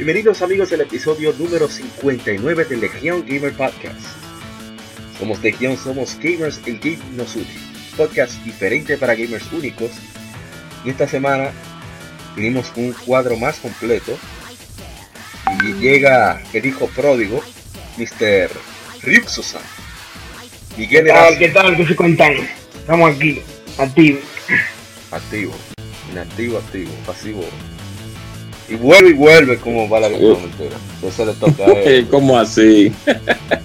Bienvenidos amigos al episodio número 59 de Legion Gamer Podcast. Somos Legion, somos gamers, el game nos une. Podcast diferente para gamers únicos. Y esta semana venimos con un cuadro más completo. Y llega el hijo pródigo, Mr. Ryuxo-san. Miguel ¿Qué tal? ¿Qué tal? ¿Qué se cuentan? Estamos aquí, activos. Activo, inactivo, activo, pasivo, y vuelve y vuelve como va la entera. Eso le toca a él. ¿Cómo así?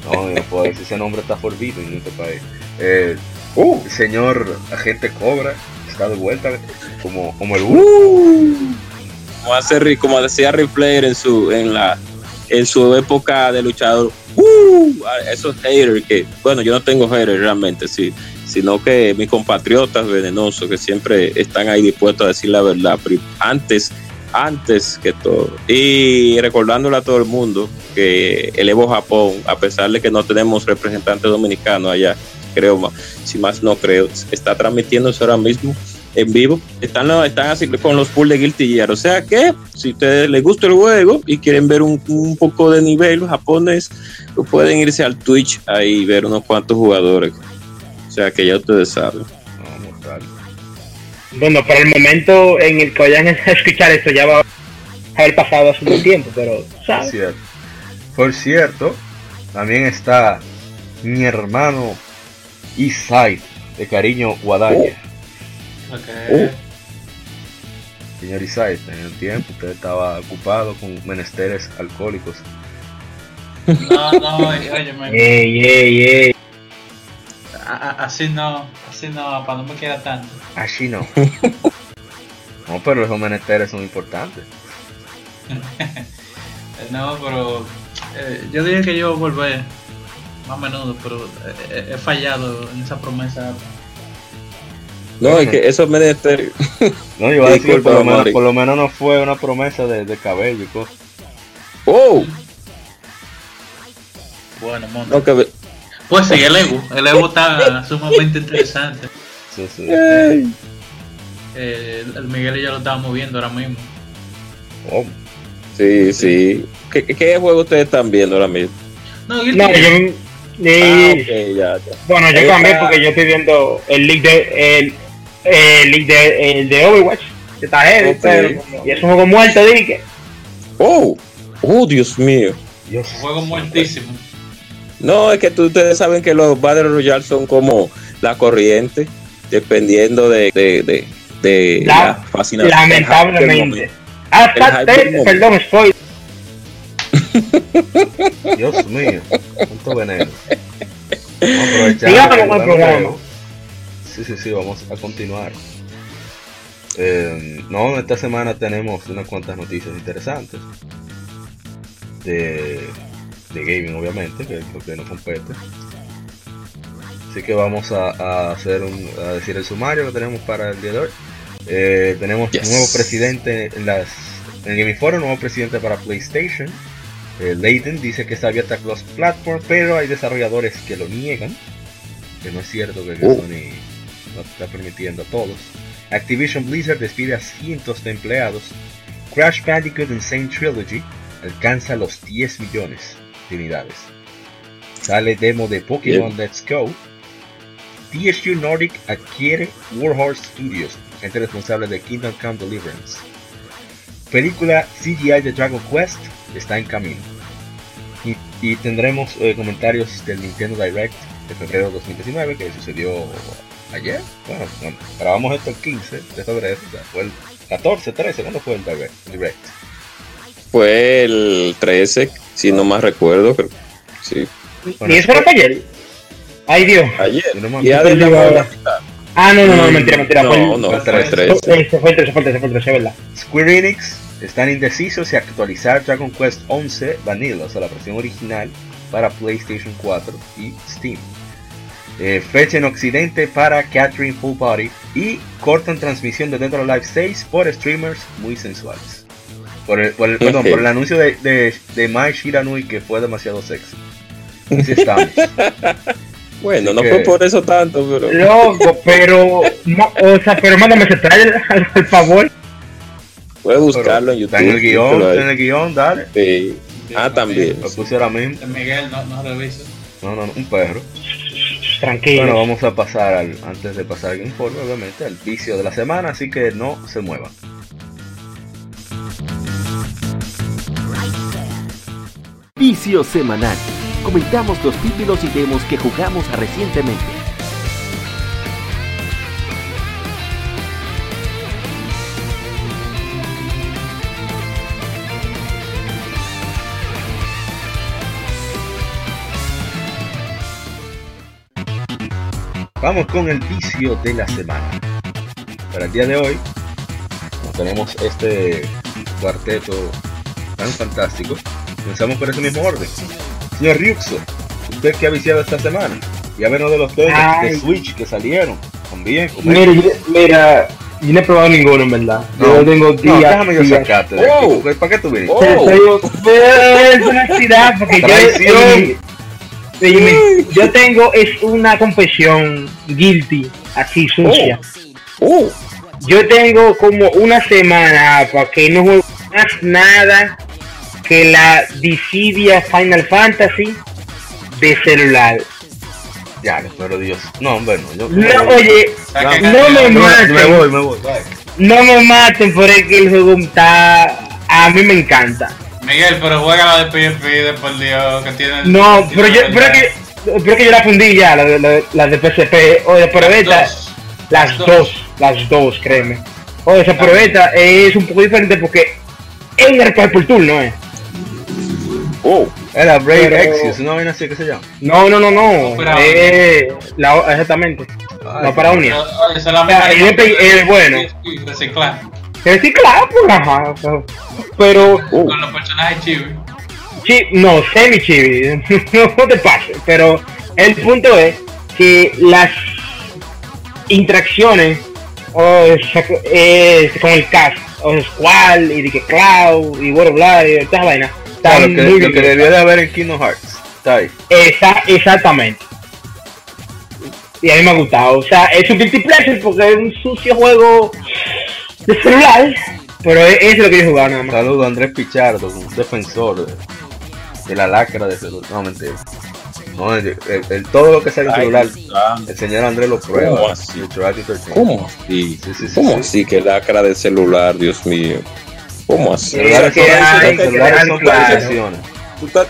no, no decir ese nombre está forbido en este país. Eh, uh. El señor agente Cobra está de vuelta como, como el uh. como, hace, como decía Rifler en su, en la en su época de luchador. Uh, esos haters que, bueno, yo no tengo haters realmente, sí, sino que mis compatriotas venenosos que siempre están ahí dispuestos a decir la verdad. Pero antes antes que todo. Y recordándole a todo el mundo que el Evo Japón, a pesar de que no tenemos representantes dominicanos allá, creo, si más no creo, está transmitiéndose ahora mismo en vivo. Están, están así con los pools de Guilty Gear. O sea que, si ustedes les gusta el juego y quieren ver un, poco de nivel japonés, pueden irse al Twitch ahí y ver unos cuantos jugadores. O sea que ya ustedes saben. Bueno, para el momento en el que vayan a escuchar esto ya va a haber pasado hace un tiempo, pero ¿sabes? Cierto. Por cierto, también está mi hermano Isai, de cariño Guadaña. Okay. Señor Isai, en el tiempo usted estaba ocupado con menesteres alcohólicos. No, no, oye, me... Ey, ey, ey. Así no, así no, para no me queda tanto. Así no. no, pero esos menesteres son importantes. no, pero eh, yo dije que yo volver más a menudo, pero eh, he fallado en esa promesa. No, es que esos menesteres. no, yo iba a decir por lo, menos, por lo menos no fue una promesa de, de cabello y cosas. ¡Oh! Bueno, monta. Pues sí, el Evo. El Evo está sumamente interesante. Sí, sí. Eh, el Miguel ya lo estábamos viendo ahora mismo. Oh. Sí, sí. ¿Qué, ¿Qué, juego ustedes están viendo ahora mismo? No, yo, no, yo ah, okay, ya, ya. Bueno, yo también porque yo estoy viendo el league de el, el league de, el de Overwatch. Que está heavy, okay. pero, y es un juego muerto, dije. Oh, oh, Dios mío. Dios. Un juego muertísimo. No, es que ustedes saben que los Battle Royale son como la corriente, dependiendo de, de, de, de la, la fascinación. Lamentablemente. Ah, perdón, estoy. Dios mío, punto veneno. Dígame el programa. Sí, sí, sí, vamos a continuar. Eh, no, esta semana tenemos unas cuantas noticias interesantes. De de gaming obviamente, que es lo que nos compete. Así que vamos a, hacer un, a decir el sumario que tenemos para el día de hoy. Eh, tenemos un nuevo presidente en las en el Gaming Forum, nuevo presidente para PlayStation. Eh, Layden dice que está abierta a cross platform, pero hay desarrolladores que lo niegan. Que no es cierto que oh. Sony no está permitiendo a todos. Activision Blizzard despide a cientos de empleados. Crash Bandicoot Insane Trilogy alcanza los 10 millones unidades. Sale demo de Pokémon Let's Go. THQ Nordic adquiere Warhorse Studios, gente responsable de Kingdom Come Deliverance. Película CGI de Dragon Quest está en camino. Y, tendremos eh, comentarios del Nintendo Direct de febrero de 2019 que sucedió ayer. Bueno, grabamos esto el 15 de febrero, fue el 14, 13, ¿cuándo fue el Direct? Fue el 13, si no más recuerdo, creo. Sí. ¿Y eso fue ayer? Ay Dios. Ayer. y Ah, no, no, no, mentira, mentira. No, no, fue el 13. Se fue el 13, fue el 13, fue el 13, verdad. Square Enix están indecisos si actualizar Dragon Quest 11 Vanilla, o sea, la versión original, para PlayStation 4 y Steam. Eh, fecha en Occidente para Catherine Full Body y cortan transmisión de Dead or Alive 6 por streamers muy sensuales. Por el, por el, perdón, por el anuncio de, de, de Mai Shiranui que fue demasiado sexy. Así estamos. bueno, Así no que... fue por eso tanto, pero. Loco, pero. No, o sea, pero mándame ese trailer, al favor. Puedes buscarlo en YouTube. Está en el guion, está en el guion, dale. Sí. Ah, también. Lo puse ahora mismo. Miguel, no, no revisa. No, no, no, un perro. Tranquilo. Bueno, vamos a pasar al, antes de pasar al informe, obviamente, al vicio de la semana, así que no se muevan. Vicio semanal. Comentamos los títulos y demos que jugamos recientemente. Vamos con el vicio de la semana. Para el día de hoy tenemos este cuarteto tan fantástico. Comenzamos por ese mismo orden. Señor Ryuxo, ¿usted qué ha viciado esta semana? Ya ven de los demos de Switch que salieron. También. Mira, mira, yo no he probado ninguno en verdad. No, yo tengo días. No, déjame yo sacarte. de Oh. aquí. ¿Para qué tú vienes? Oh. Es una actividad porque yo. Dime, yo tengo es una confesión guilty, así sucia. Oh. Yo tengo como una semana para que no juego más nada que la Dissidia Final Fantasy de celular. Ya, pero Dios. No, hombre, no. Yo, No, oye, Saca no me me, me maten, voy, me voy. bye. no me maten por el que el juego está, a mí me encanta. Miguel, pero juega la de PSP de por Dios, que tiene. No, pero yo, pero que, pero que yo la fundí ya, la, de- la, la de PSP, oye, pero esta, las dos. dos, las dos, créeme. Oye, esa es un poco diferente porque es un RPG por turno, eh. Oh. Era Brave Pero- Exodus, una vaina así que se llama. No, no, no, no. Eh, la, exactamente. Ay, no para Pero, unir. oye, esa es la O sea, el es bueno. Reciclar. Claro, pues, ajá. Pero, Oh. Con los personajes chivis. sí, no, semi chibi, no te pases. Pero el punto es que las interacciones o sea, eh, con el cast, o Squall, y de que Cloud, y World of Light, y todas Claro, están lo que, muy lo que bien. debió de haber en Kingdom Hearts. Está ahí. Esa, exactamente. Y a mí me ha gustado. O sea, es un guilty pleasure porque es un sucio juego de celular. Pero es, es lo que yo he jugado nada más. Saludo a Andrés Pichardo, un defensor de, de la lacra de celular. No, mentira. No, el, el- el- todo lo que sale en celular, el señor Andrés lo ¿Cómo prueba. así? Trial 13. ¿Cómo así? Sí, sí, sí, ¿Cómo sí. así que lacra de celular, Dios mío? ¿Cómo así? ¿Tú estás,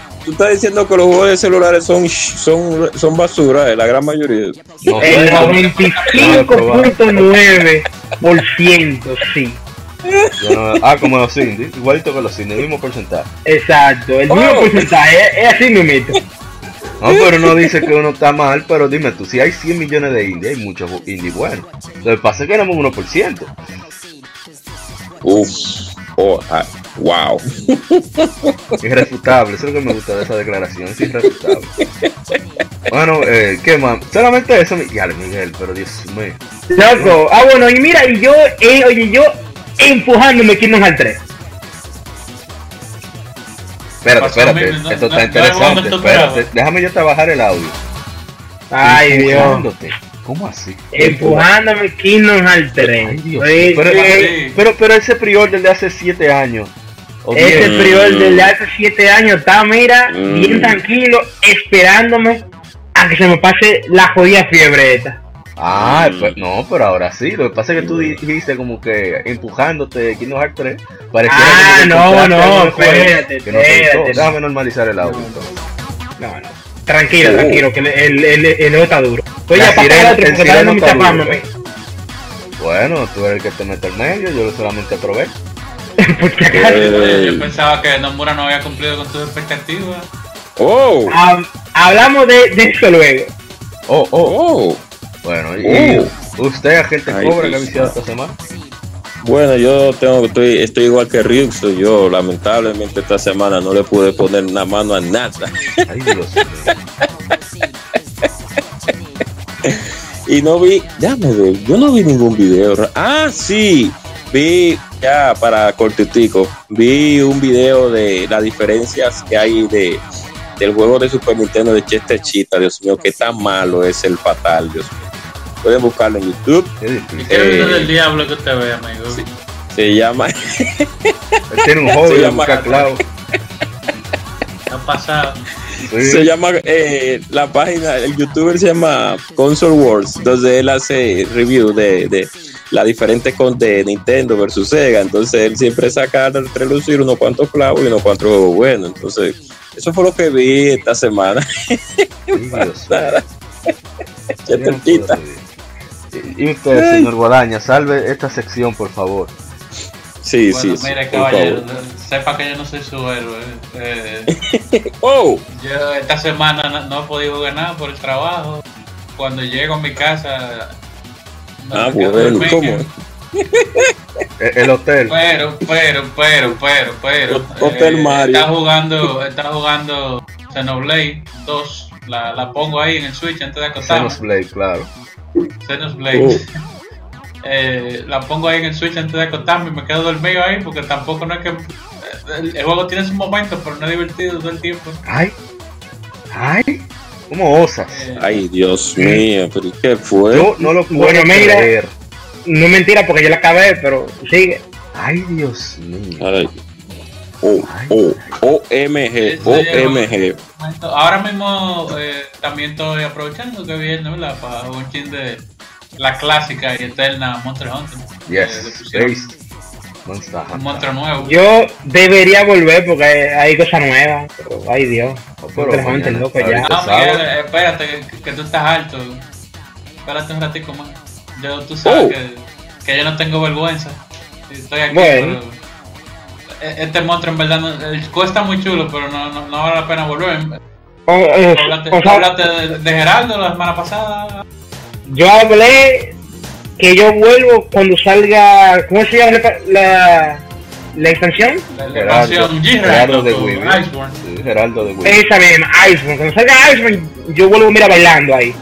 diciendo que los juegos de celulares son, son, son basura, eh, la gran mayoría. No El sé, 95.9% sí. no- ah, como los indies, igualito que los indies, mismo porcentaje. Exacto. El mismo Oh. porcentaje es, es así mismo. No, pero no dice que uno está mal, pero dime tú, si hay 100 millones de indies, hay muchos indies buenos. Lo que pasa es que éramos 1%. Uf. Oh, ah, wow. Irrefutable, eso es lo que me gusta de esa declaración, es irrefutable. Bueno, eh, ¿qué más? Solamente eso, ya Miguel, pero Dios mío. Loco. Ah, bueno, y mira, y yo, eh, oye, yo empujándome Kingdom Hearts 3. Espérate, espérate, ¿no? esto No, está no interesante, espérate, déjame yo trabajar el audio. Ay, Dios. ¿Cómo así? Empujándome Kingdom Hearts 3. Ay, Dios. Oye, Pero, pero, pero ese prior del de hace 7 años. Ese Mm. prior desde hace 7 años está, mira, Mm. bien tranquilo, esperándome a que se me pase la jodida fiebre esta. Ah, Mm. pues, no, pero ahora sí. Lo que pasa es que tú dijiste como que empujándote Kingdom Hearts 3. Pareciera Ah, que no, no, espérate, que no espérate. Déjame normalizar el audio. No. No, no. Tranquilo, Oh. tranquilo, que el, el, el, está duro. Oye, otro, el porque está dando mucha está fama, duro. me- Bueno, tú eres el que te mete al medio, yo solamente. Eh, Yo pensaba que Nomura no había cumplido con tus expectativas. oh, Hab- hablamos de, de eso luego. Oh, oh. oh. Bueno, y, y usted, agente Ay, cobra, que ha mío. esta semana. Bueno, yo tengo, estoy, estoy igual que Ryux. Yo, lamentablemente, esta semana no le pude poner una mano a nada. Ay, Dios y no vi, ya me veo, yo no vi ningún video. Ah, sí, vi ya para cortitico, vi un video de las diferencias que hay de del juego de Super Nintendo de Chester Chita, Dios mío, qué tan malo es el fatal, Dios mío. Pueden buscarlo en YouTube. ¿Qué del diablo que usted ve, amigo? se llama. Tiene un hobby, se llama clavo. Ha pasado. Se llama eh, la página, el youtuber se llama Console Wars, donde él hace review de, de las diferentes con de Nintendo versus Sega. Entonces él siempre saca a relucir unos cuantos clavos y unos cuantos juegos buenos. Entonces, eso fue lo que vi esta semana. y usted, señor Guadaña, salve esta sección, por favor. Sí, sí. Mire, caballero, sepa que yo no soy su héroe. Eh, oh. Yo esta semana no, he podido ganar por el trabajo. Cuando llego a mi casa. ah, bueno, ¿cómo? el hotel. Pero, pero, pero, pero, pero. Hotel eh, Mario. Está jugando, está jugando Xenoblade 2. La, la pongo ahí en el Switch antes de acostarme. Xenoblade, claro. Xenoblade. Uh. Eh, la pongo ahí en el Switch antes de acostarme y me quedo dormido ahí porque tampoco no es que el, juego tiene sus momentos pero no es divertido todo el tiempo ay ay ¿Cómo osas? Eh, ay Dios mío pero ¿qué fue? Yo no lo puedo bueno, mira, no es mentira porque yo la acabé pero sigue ay Dios mío ay. Oh, oh, OMG, OMG. Ahora mismo eh, también estoy aprovechando que viene, ¿verdad? Para un chin de, la clásica y eterna Monster Hunter. Yes, un monstruo nuevo. Yo debería volver porque hay cosas nuevas, pero ay Dios. Monster Hunter, loco, ya. No, Miguel, espérate, que, tú estás alto. Espérate un ratico más. Yo, tú sabes oh. que, que, yo no tengo vergüenza. Estoy aquí, bueno. E, este monstruo en verdad no, cuesta muy chulo, pero no, no, no, vale la pena volver. Oh, eh, hablaste, de, de Geraldo la semana pasada. Yo hablé que yo vuelvo cuando salga. ¿Cómo se llama la, la, extensión? La, expansión Geraldo de Iceborne. Geraldo de Wii. Esa misma, Iceborne. Cuando salga Iceborne, yo vuelvo mira bailando ahí.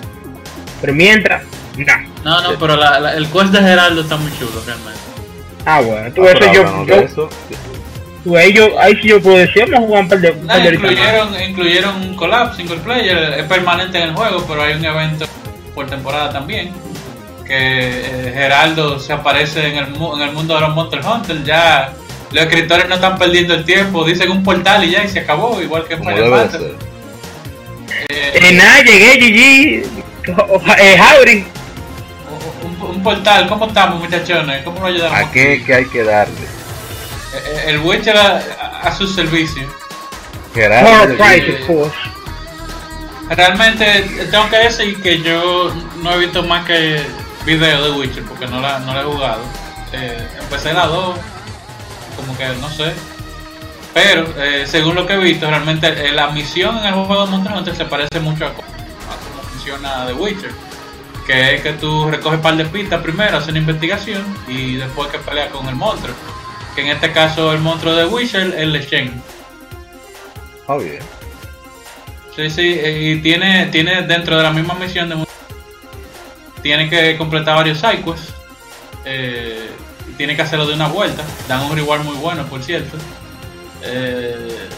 Pero mientras, no. No, no, pero la, el quest de Geraldo está muy chulo realmente. Ah, bueno, tú ah, eso yo. yo eso. Tú, ahí, yo, ahí sí yo puedo decir, vamos a jugar un par de. No, incluyeron, incluyeron un collab single player, es permanente en el juego, pero hay un evento por temporada también. Que eh, Geraldo se aparece en el, en el mundo de los Monster Hunter. Ya los escritores no están perdiendo el tiempo, dicen un portal y ya y se acabó, igual que Final Fantasy. Eh, eh, nada, llegué, GG. Eh, Un, un, portal, ¿cómo estamos, muchachones? ¿Cómo nos ayudamos? ¿A qué, que hay que darle? Eh, el Witcher a, a, su servicio. Geraldo. Realmente tengo que decir que yo no he visto más que videos de Witcher porque no la, no la he jugado. Eh, empecé la 2, como que no sé. Pero eh, según lo que he visto, realmente eh, la misión en el juego de Monster Hunter se parece mucho a cómo, funciona The Witcher. Que es que tú recoges un par de pistas primero, haces una investigación y después que peleas con el monstruo. Que en este caso el monstruo de Witcher es el Shen. Oh, bien. Sí, sí, eh, y tiene, tiene dentro de la misma misión de tiene que completar varios cycles eh, tiene que hacerlo de una vuelta dan un reward muy bueno por cierto eh,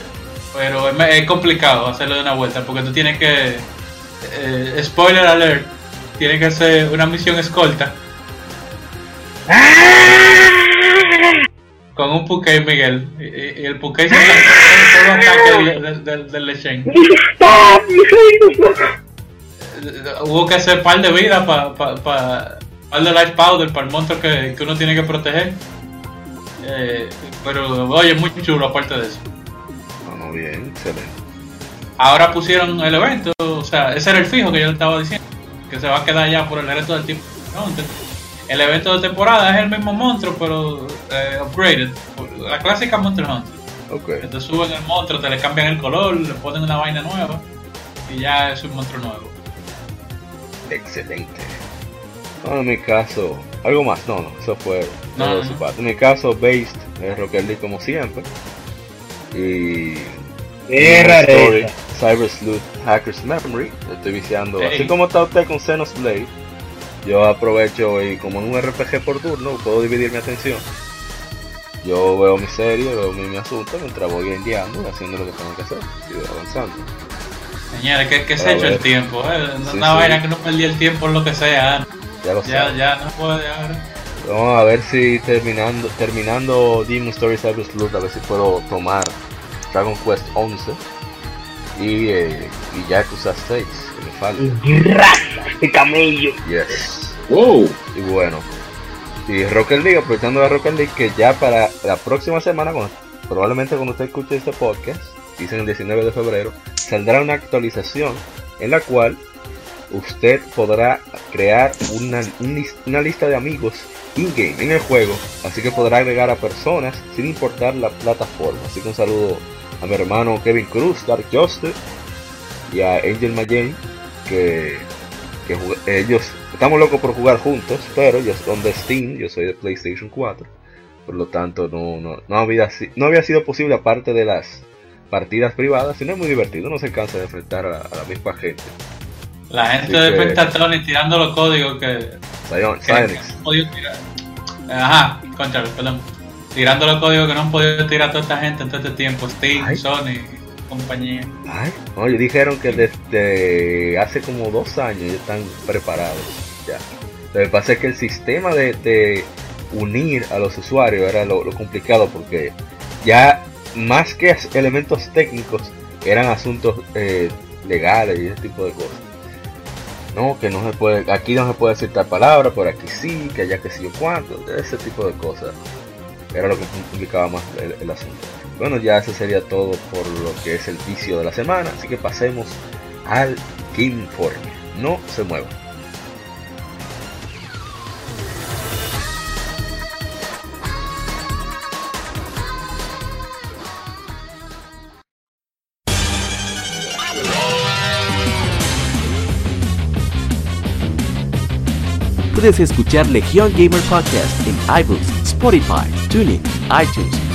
pero es, complicado hacerlo de una vuelta porque tú tienes que eh, spoiler alert tiene que hacer una misión escolta con un Pukei Miguel. Y, el Pukei se todo ataque del, del, del Lechen. Hubo que hacer par de vidas para pa, pa, par de life powder para el monstruo que, que uno tiene que proteger. Eh, pero oye, muy chulo aparte de eso. Muy bien, excelente. Ahora pusieron el evento, o sea, ese era el fijo que yo le estaba diciendo, que se va a quedar ya por el resto del tiempo. ¿no? El evento de temporada es el mismo monstruo, pero eh, upgraded. La clásica Monster Hunter. Okay. Te suben el monstruo, te le cambian el color, le ponen una vaina nueva y ya es un monstruo nuevo. Excelente. en mi caso, algo más, no, no, eso fue todo su parte. En mi caso, Based es Rocket League como siempre. Y. Story, Cyber Sleuth, Hacker's Memory. Estoy viciando. Así como está usted con Xenoblade, yo aprovecho y como en un RPG por turno, puedo dividir mi atención. Yo veo mi serie, veo mi, asunto mientras voy enviando y haciendo lo que tengo que hacer. Y avanzando. Señores, ¿qué, qué se ha hecho el tiempo? Eh? Una vaina que no perdí el tiempo en lo que sea. Ya lo ya, ya no puede Vamos a ver si terminando terminando Demon Story Cyber Sleuth, a ver si puedo tomar Dragon Quest 11 y, eh, y Yakuza 6, que me falta. ¡Este camello! Yes. Wow. Y bueno, y Rocket League, aprovechando la Rocket League, que ya para la próxima semana, probablemente cuando usted escuche este podcast, dicen el 19 de febrero, saldrá una actualización en la cual usted podrá crear una, una lista de amigos in-game en el juego, así que podrá agregar a personas sin importar la plataforma. Así que un saludo a mi hermano Kevin Cruz, Dark Justice y a Angel Mayen, que, que ellos estamos locos por jugar juntos, pero ellos son de Steam, yo soy de PlayStation 4, por lo tanto no, no, no, había, no había sido posible aparte de las partidas privadas, sino es muy divertido, no se cansa de enfrentar a, la misma gente. La gente de Pentatron tirando los códigos que, que, tirar. Ajá, perdón tirando los códigos que no han podido tirar toda esta gente en todo este tiempo, Steam, Sony, compañía. Ay, oye, dijeron que desde hace como dos años ya están preparados. Ya. Lo que pasa es que el sistema de, unir a los usuarios era lo, complicado porque ya más que elementos técnicos eran asuntos eh, legales y ese tipo de cosas. No, que no se puede, aquí no se puede decir tal palabra, por aquí sí, que allá que sí o cuánto, ese tipo de cosas era lo que complicaba más el, asunto. Bueno, ya eso sería todo por lo que es el vicio de la semana, así que pasemos al Game Informe. No se muevan. Puedes escuchar Legion Gamer Podcast en iBooks, Spotify, TuneIn, iTunes,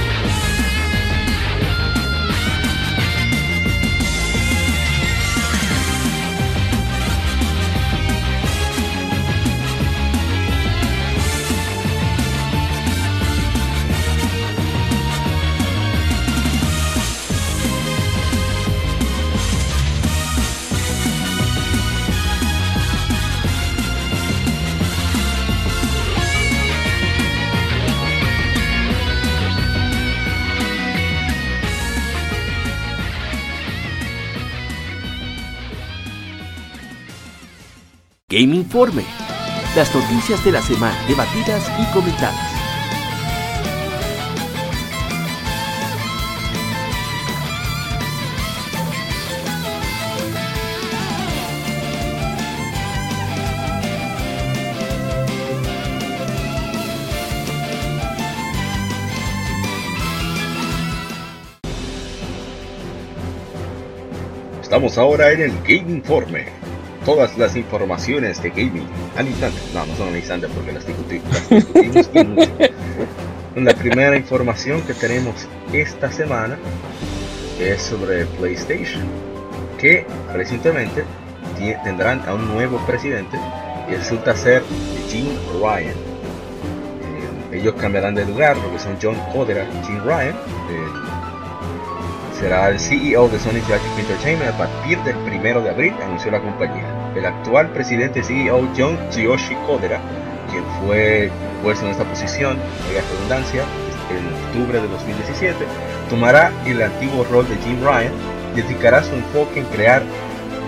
Game Informe. Las noticias de la semana debatidas y comentadas. Estamos ahora en el Game Informe todas las informaciones de gaming al instante. No, no son al instante porque las, discutimos La primera información que tenemos esta semana es sobre PlayStation, que recientemente tendrán a un nuevo presidente y resulta ser Jim Ryan. Eh, ellos cambiarán de lugar, porque son John Codera y Jim Ryan. Eh, será el CEO de Sony Interactive Entertainment a partir del 1 de abril, anunció la compañía. El actual presidente CEO John Kiyoshi Kodera, quien fue puesto en esta posición, en redundancia, en octubre de 2017, tomará el antiguo rol de Jim Ryan y dedicará su enfoque en crear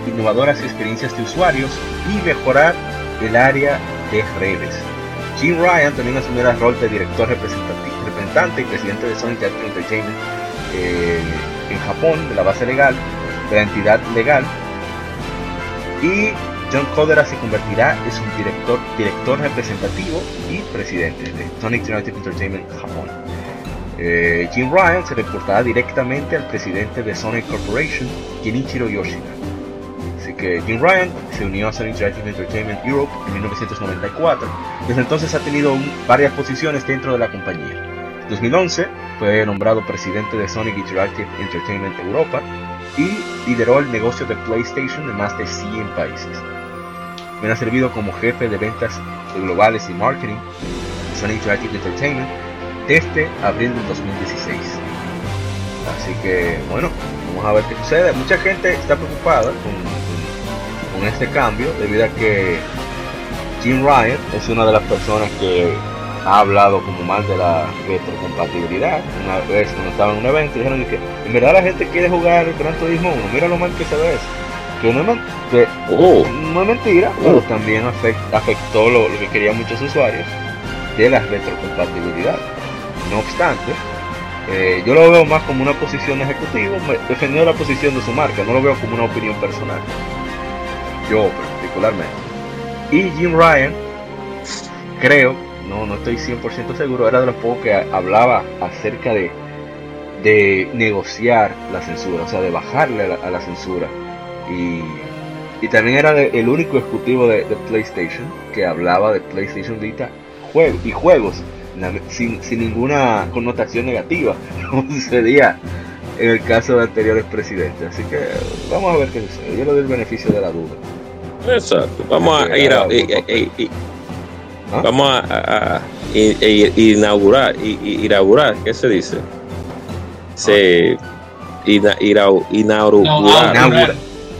innovadoras experiencias de usuarios y mejorar el área de redes. Jim Ryan también asumirá el rol de director representante y presidente de Sony Entertainment. Eh, en Japón, de la base legal, de la entidad legal. Y John Codera se convertirá en su director, director representativo y presidente de Sonic Interactive Entertainment Japón. Eh, Jim Ryan se reportará directamente al presidente de Sonic Corporation, Kenichiro Yoshida. Así que Jim Ryan se unió a Sonic Interactive Entertainment Europe en 1994. Desde entonces ha tenido varias posiciones dentro de la compañía. En 2011 fue nombrado presidente de Sonic Interactive Entertainment Europa y lideró el negocio de PlayStation en más de 100 países. Me ha servido como jefe de ventas globales y marketing de Sonic Interactive Entertainment desde abril del 2016. Así que bueno, vamos a ver qué sucede. Mucha gente está preocupada con, con este cambio debido a que Jim Ryan es una de las personas que ha hablado como mal de la retrocompatibilidad. Una vez cuando estaba en un evento dijeron que en verdad la gente quiere jugar el Gran Turismo 1, mira lo mal que se ve eso. Que no es, que oh. no es mentira, pero oh. también afectó lo, que querían muchos usuarios de la retrocompatibilidad. No obstante, eh, yo lo veo más como una posición ejecutiva, defendiendo la posición de su marca, no lo veo como una opinión personal. Yo particularmente. Y Jim Ryan, creo no, no estoy 100% seguro, era de los pocos que hablaba acerca de, de negociar la censura, o sea, de bajarle a la, censura. Y, y, también era el único ejecutivo de, PlayStation que hablaba de PlayStation Vita juego, y juegos sin, sin ninguna connotación negativa, como sucedía en el caso de anteriores presidentes. Así que vamos a ver qué sucede. Yo le doy el beneficio de la duda. Exacto. Vamos a ir a, ¿Ah? Vamos a, inaugurar, inaugurar, ¿qué se dice? Se inaugurar,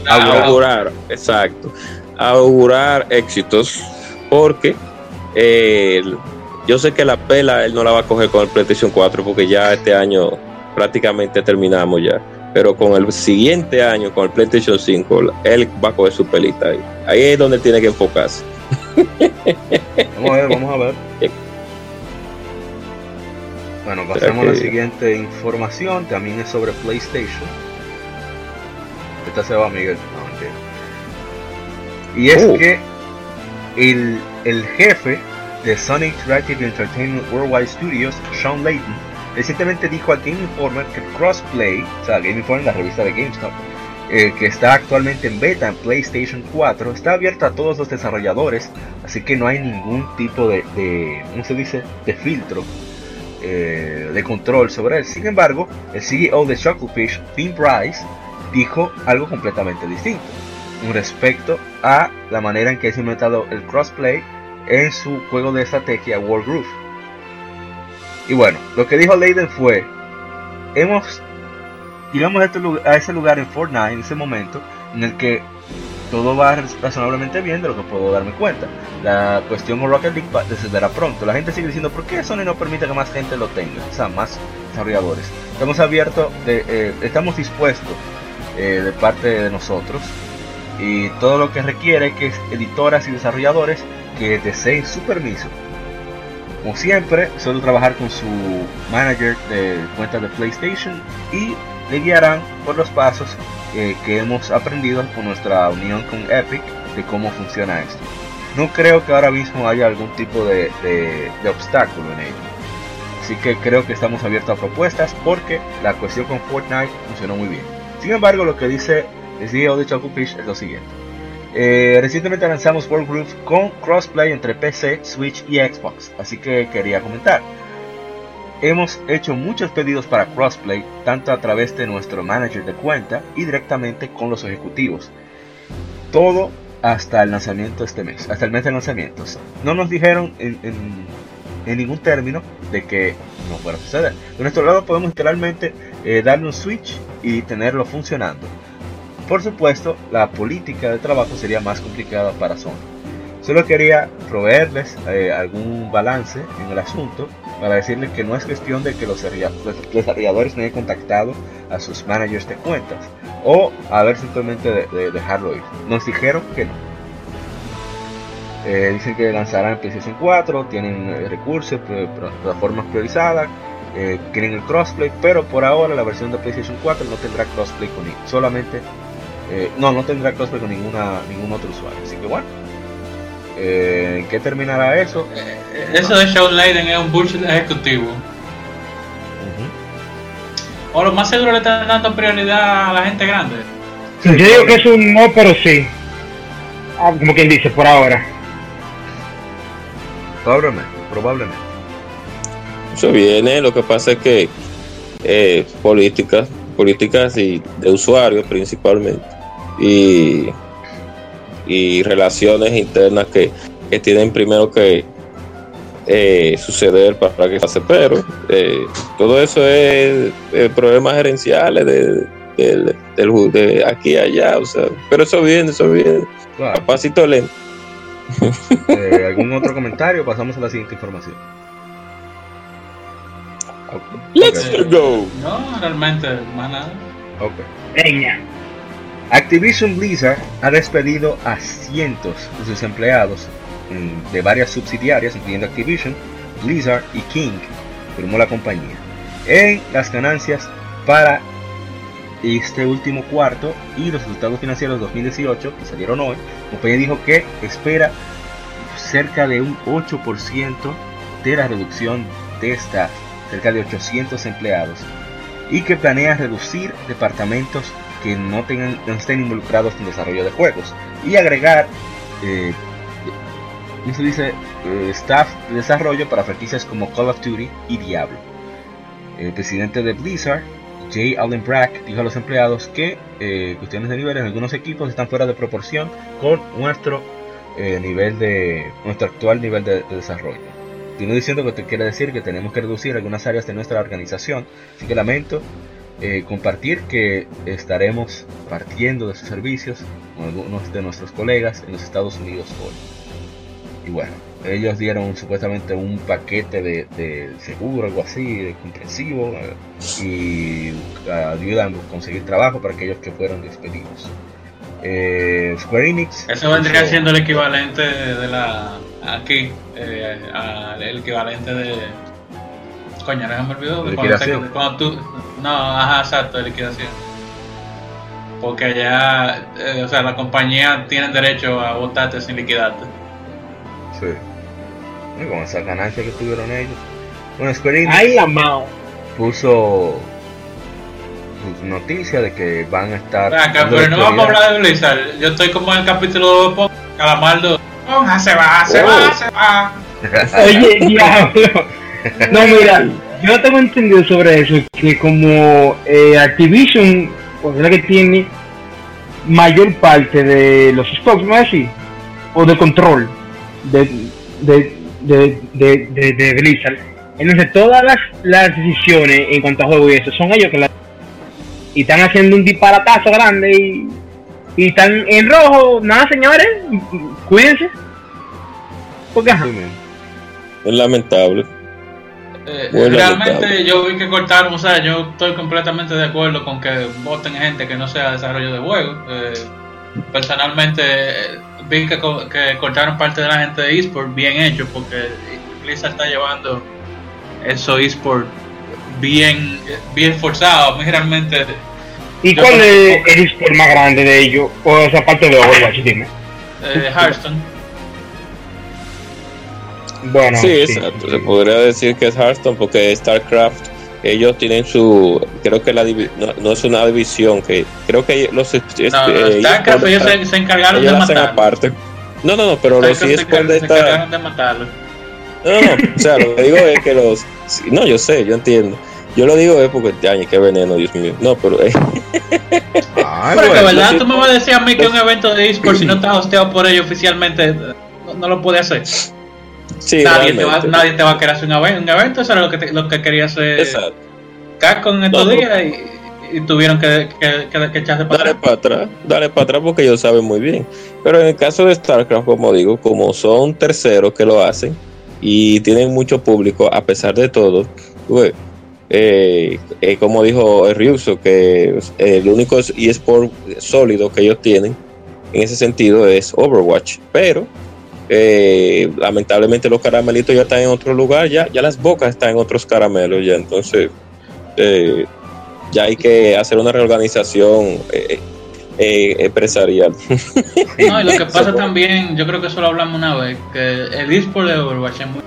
inaugurar, exacto, augurar éxitos, porque eh, yo sé que la pela él no la va a coger con el PlayStation 4 porque ya este año prácticamente terminamos ya. Pero con el siguiente año, con el PlayStation 5, él va a coger su pelita ahí. Ahí es donde tiene que enfocarse. Vamos a ver, vamos a ver. Bueno, pasamos a la siguiente información, también es sobre PlayStation. Esta se va Miguel. y es oh. que el, el jefe de Sonic Interactive Entertainment Worldwide Studios, Sean Layton, recientemente dijo a Game Informer que Crossplay, o sea, Game Informer, la revista de GameStop, eh, que está actualmente en beta en PlayStation 4, está abierta a todos los desarrolladores, así que no hay ningún tipo de, ¿cómo se dice?, de filtro, eh, de control sobre él. Sin embargo, el CEO de Chucklefish, Tim Price, dijo algo completamente distinto respecto a la manera en que ha implementado el crossplay en su juego de estrategia World Groove. Y bueno, lo que dijo Leiden fue, hemos llegamos a, este a ese lugar en Fortnite, en ese momento, en el que todo va razonablemente bien de lo que puedo darme cuenta. La cuestión con Rocket League descenderá pronto. La gente sigue diciendo, ¿por qué Sony no permite que más gente lo tenga? O sea, más desarrolladores. Estamos abiertos, eh, estamos dispuestos eh, de parte de nosotros y todo lo que requiere que editoras y desarrolladores que deseen su permiso. Como siempre, suelo trabajar con su manager de cuentas de PlayStation y le guiarán por los pasos eh, que hemos aprendido con nuestra unión con Epic de cómo funciona esto. No creo que ahora mismo haya algún tipo de, obstáculo en ello. Así que creo que estamos abiertos a propuestas porque la cuestión con Fortnite funcionó muy bien. Sin embargo, lo que dice el CEO de Chocofish es lo siguiente. Eh, recientemente lanzamos World Group con crossplay entre PC, Switch y Xbox, así que quería comentar. Hemos hecho muchos pedidos para crossplay, tanto a través de nuestro manager de cuenta y directamente con los ejecutivos. Todo hasta el lanzamiento este mes, hasta el mes de lanzamientos. No nos dijeron en, ningún término de que no fuera a suceder. De nuestro lado podemos literalmente eh, darle un switch y tenerlo funcionando. Por supuesto, la política de trabajo sería más complicada para Sony. Solo quería proveerles eh, algún balance en el asunto para decirles que no es cuestión de que los desarrolladores no hayan contactado a sus managers de cuentas o a ver simplemente de, dejarlo ir. Nos dijeron que no. Eh, dicen que lanzarán PlayStation 4, tienen eh, recursos, plataformas priorizadas, tienen el crossplay, pero por ahora la versión de PlayStation 4 no tendrá crossplay con solamente Eh, no, no tendrá crossplay con ninguna, ningún otro usuario. Así que bueno. Eh, ¿Qué terminará eso? Eh, eso de Shawn Leiden es un bullshit ejecutivo. O lo más seguro le están dando prioridad a la gente grande. yo digo que es un no, pero sí. Ah, como quien dice, por ahora. Probablemente, probablemente. Eso viene, lo que pasa es que eh, políticas, políticas y de usuarios principalmente, y, y relaciones internas que, que tienen primero que eh, suceder para que pase, pero eh, todo eso es eh, problemas gerenciales de, de, aquí y allá, o sea, pero eso viene, eso viene, claro. pasito lento. Eh, ¿Algún otro comentario? Pasamos a la siguiente información. Let's go. No, realmente, más nada. Ok. Activision Blizzard ha despedido a cientos de sus empleados mm, de varias subsidiarias, incluyendo Activision, Blizzard y King, firmó la compañía, en las ganancias para este último cuarto y los resultados financieros de 2018 que salieron hoy. La compañía dijo que espera cerca de un 8% de la reducción de staff, cerca de 800 empleados, y que planea reducir departamentos que no, tengan, no estén involucrados en desarrollo de juegos y agregar eh, se dice? Eh, staff de desarrollo para franquicias como Call of Duty y Diablo. El presidente de Blizzard, Jay Allen Brack, dijo a los empleados que eh, cuestiones de niveles en algunos equipos están fuera de proporción con nuestro eh, nivel de nuestro actual nivel de, de desarrollo. Tiene diciendo que te quiere decir que tenemos que reducir algunas áreas de nuestra organización, así que lamento eh, compartir que estaremos partiendo de sus servicios con algunos de nuestros colegas en los Estados Unidos hoy. Y bueno, ellos dieron supuestamente un paquete de, de seguro, algo así, de comprensivo, eh, y ayudan a conseguir trabajo para aquellos que fueron despedidos. Eh, Square Enix. Eso vendría puso, siendo el equivalente de la. Aquí, eh, el equivalente de. Coño, no me olvidó. De liquidación. Cuando, cuando, tú. No, ajá, exacto, de liquidación. Porque ya. Eh, o sea, la compañía tiene derecho a votarte sin liquidarte. Sí. Y con esa ganancia que tuvieron ellos. Bueno, Square Enix. ¡Ay, la mao! Puso noticia de que van a estar. Acá, pero no vamos a hablar de Blizzard. Yo estoy como en el capítulo 2 Calamardo. Se va, se oh. va, se va. Oye, diablo. No, mira, yo tengo entendido sobre eso. Que como eh, Activision, pues es la que tiene mayor parte de los stocks, ¿no es así? O de control de, de, de, de, de, Blizzard. Entonces, todas las, las decisiones en cuanto a juego y eso son ellos que las y están haciendo un disparatazo grande y, y están en rojo. Nada, señores, cuídense. Porque ajá. Es lamentable. Eh, realmente yo vi que cortaron, o sea, yo estoy completamente de acuerdo con que voten gente que no sea desarrollo de juegos. Eh, personalmente eh, vi que, que, cortaron parte de la gente de eSport bien hecho porque Blizzard está llevando eso eSport bien, bien forzado. A mí realmente. ¿Y cuál es el eSport más grande de ellos? O esa parte de Overwatch, dime. Eh, Hearthstone. Bueno, sí, sí, exacto. Se podría decir que es Hearthstone porque StarCraft ellos tienen su creo que la no, no, es una división que creo que los no, eh, StarCraft ellos, se, se, encargaron ellos de matarlo aparte no no no pero los eSports de esta se encargaron de matarlo no, no, o sea, lo que digo es que los. No, yo sé, yo entiendo. Yo lo digo es porque, año, qué veneno, Dios mío. No, pero. Eh. Ay, pero bueno, verdad, tú me vas a decir a mí que un evento de eSports, si no está hosteado por ellos oficialmente, no, no lo puede hacer. Sí, nadie, te va, nadie te va a querer hacer un, un evento, eso era lo que, te, lo que quería hacer Exacto. Capcom en estos no, días y, y, tuvieron que, que, que, que echarse para dale atrás. para atrás. Dale para atrás porque ellos saben muy bien. Pero en el caso de StarCraft, como digo, como son terceros que lo hacen, y tienen mucho público a pesar de todo. Eh, eh, como dijo Ryuso, que el único eSport sólido que ellos tienen en ese sentido es Overwatch, pero eh, lamentablemente los caramelitos ya están en otro lugar, ya, ya las bocas están en otros caramelos, ya entonces eh, ya hay que hacer una reorganización. eh, empresarial. No, y lo que pasa también, yo creo que eso lo hablamos una vez, que el eSport de Overwatch es muy...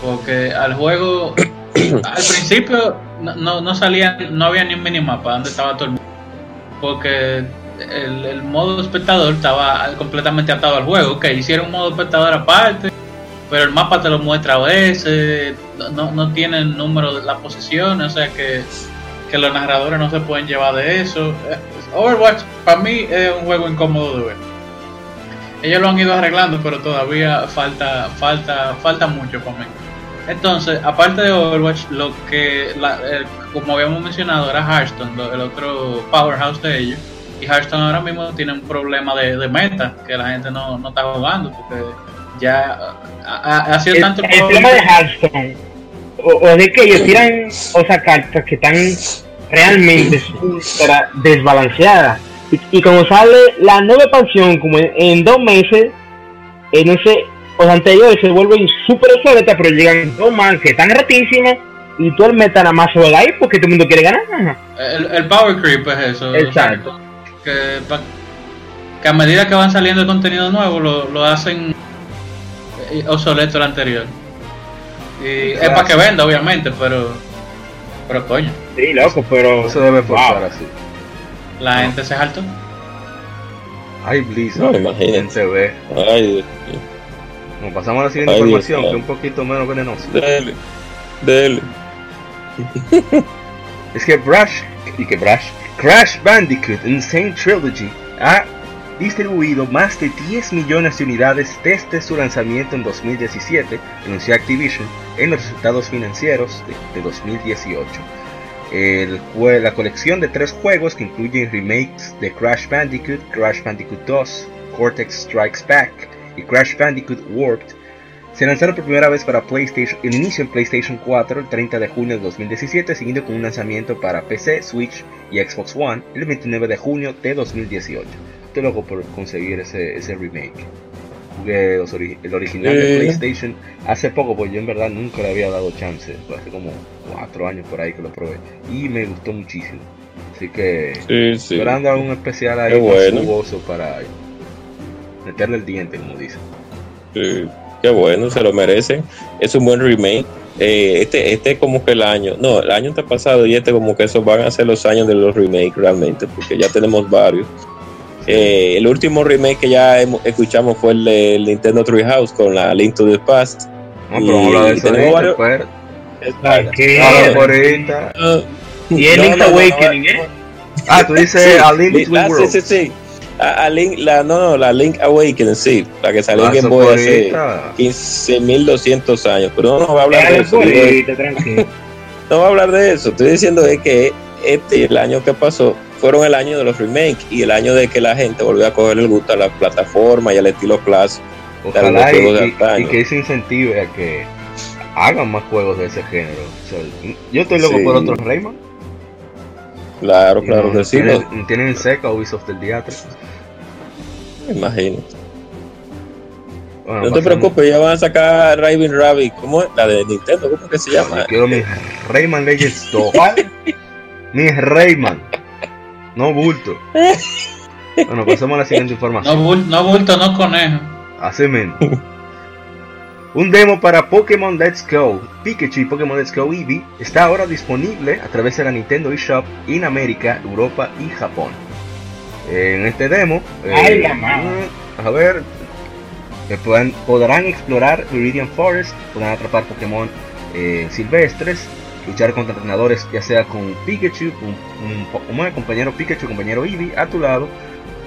Porque al juego, al principio no, no salía, no había ni un minimapa donde estaba todo el mundo. Porque el, el, modo espectador estaba completamente atado al juego. Que hicieron un modo espectador aparte, pero el mapa te lo muestra a veces, no, no tiene número de las posiciones, o sea que, que los narradores no se pueden llevar de eso. Overwatch para mí es un juego incómodo de ver. Ellos lo han ido arreglando, pero todavía falta, falta, falta mucho para mí. Entonces, aparte de Overwatch, lo que, como habíamos mencionado, era Hearthstone, el otro powerhouse de ellos. Y Hearthstone ahora mismo tiene un problema de, meta, que la gente no, no, está jugando, porque ya ha, sido tanto el, problema de Hearthstone, o, de que ellos tiran, o sea, cartas que están realmente desbalanceadas. Y, como sale la nueva expansión, como en, dos meses, en ese los anteriores se vuelven súper obsoletas, pero llegan dos más que están ratísimas y tú el meta nada más juega ahí porque todo el mundo quiere ganar. El, power creep es eso. Exacto. Que, a medida que van saliendo el contenido nuevo lo, lo hacen eh, obsoleto el anterior. Y es para que venda, obviamente, pero. Pero coño. Sí, loco, pero. Eso debe forzar así. La gente se saltó. Ay, Blizzard. No, imagínense. ve. Ay, Como pasamos a la siguiente información, que es un poquito menos venenosa. Dele. Dele. es que Brush. Y que Brush. Crash Bandicoot Insane Trilogy ha distribuido más de 10 millones de unidades desde su lanzamiento en 2017, anunció Activision en los resultados financieros de, 2018. la colección de tres juegos que incluyen remakes de Crash Bandicoot, Crash Bandicoot 2, Cortex Strikes Back y Crash Bandicoot Warped se lanzaron por primera vez para PlayStation, el inicio en PlayStation 4 el 30 de junio de 2017, siguiendo con un lanzamiento para PC, Switch y Xbox One el 29 de junio de 2018 loco por conseguir ese, ese remake. Jugué el original de PlayStation hace poco, pues yo en verdad nunca le había dado chance. Hace como cuatro años por ahí que lo probé. Y me gustó muchísimo. Así que esperando algún especial ahí jugoso para meterle el diente, como dicen. Sí, qué bueno, se lo merece. Es un buen remake. Eh, este, este como que el año, no, el año pasado y este como que esos van a ser los años de los remakes realmente, porque ya tenemos varios. Eh, el último remake que ya escuchamos fue el de Nintendo Treehouse con la Link to the Past. No, pero vamos a hablar de eso varios... Y el Link's Awakening, ¿eh? Ah, tú dices a Link to the ah, World. Sí, sí, sí. A, Link, la, no, no, la Link Awakening, sí, la que salió en Game Boy hace 15.200 años, pero no, no va a hablar de eso. no va a hablar de eso, estoy diciendo que este, el año que pasó, fueron el año de los remakes y el año de que la gente volvió a coger el gusto a la plataforma y al estilo clásico. Ojalá y, que se incentive a que hagan más juegos de ese género. yo estoy loco por otros Rayman. Claro, claro que sí. Tienen, tienen seca Ubisoft del día 3. Me imagino. no te preocupes, ya van a sacar Raven Rabbit. ¿Cómo es? La de Nintendo, ¿cómo que se llama? Yo quiero mi Rayman Legends 2. mi Rayman. No bulto. Bueno, pasemos a la siguiente información. No, bulto, no conejo. Hace menos. Un demo para Pokémon Let's Go, Pikachu y Pokémon Let's Go Eevee está ahora disponible a través de la Nintendo eShop en América, Europa y Japón. En este demo, eh, a ver, eh, podrán, explorar Viridian Forest, podrán atrapar Pokémon eh, silvestres, luchar contra entrenadores, ya sea con Pikachu, un, un, compañero Pikachu, compañero Eevee a tu lado,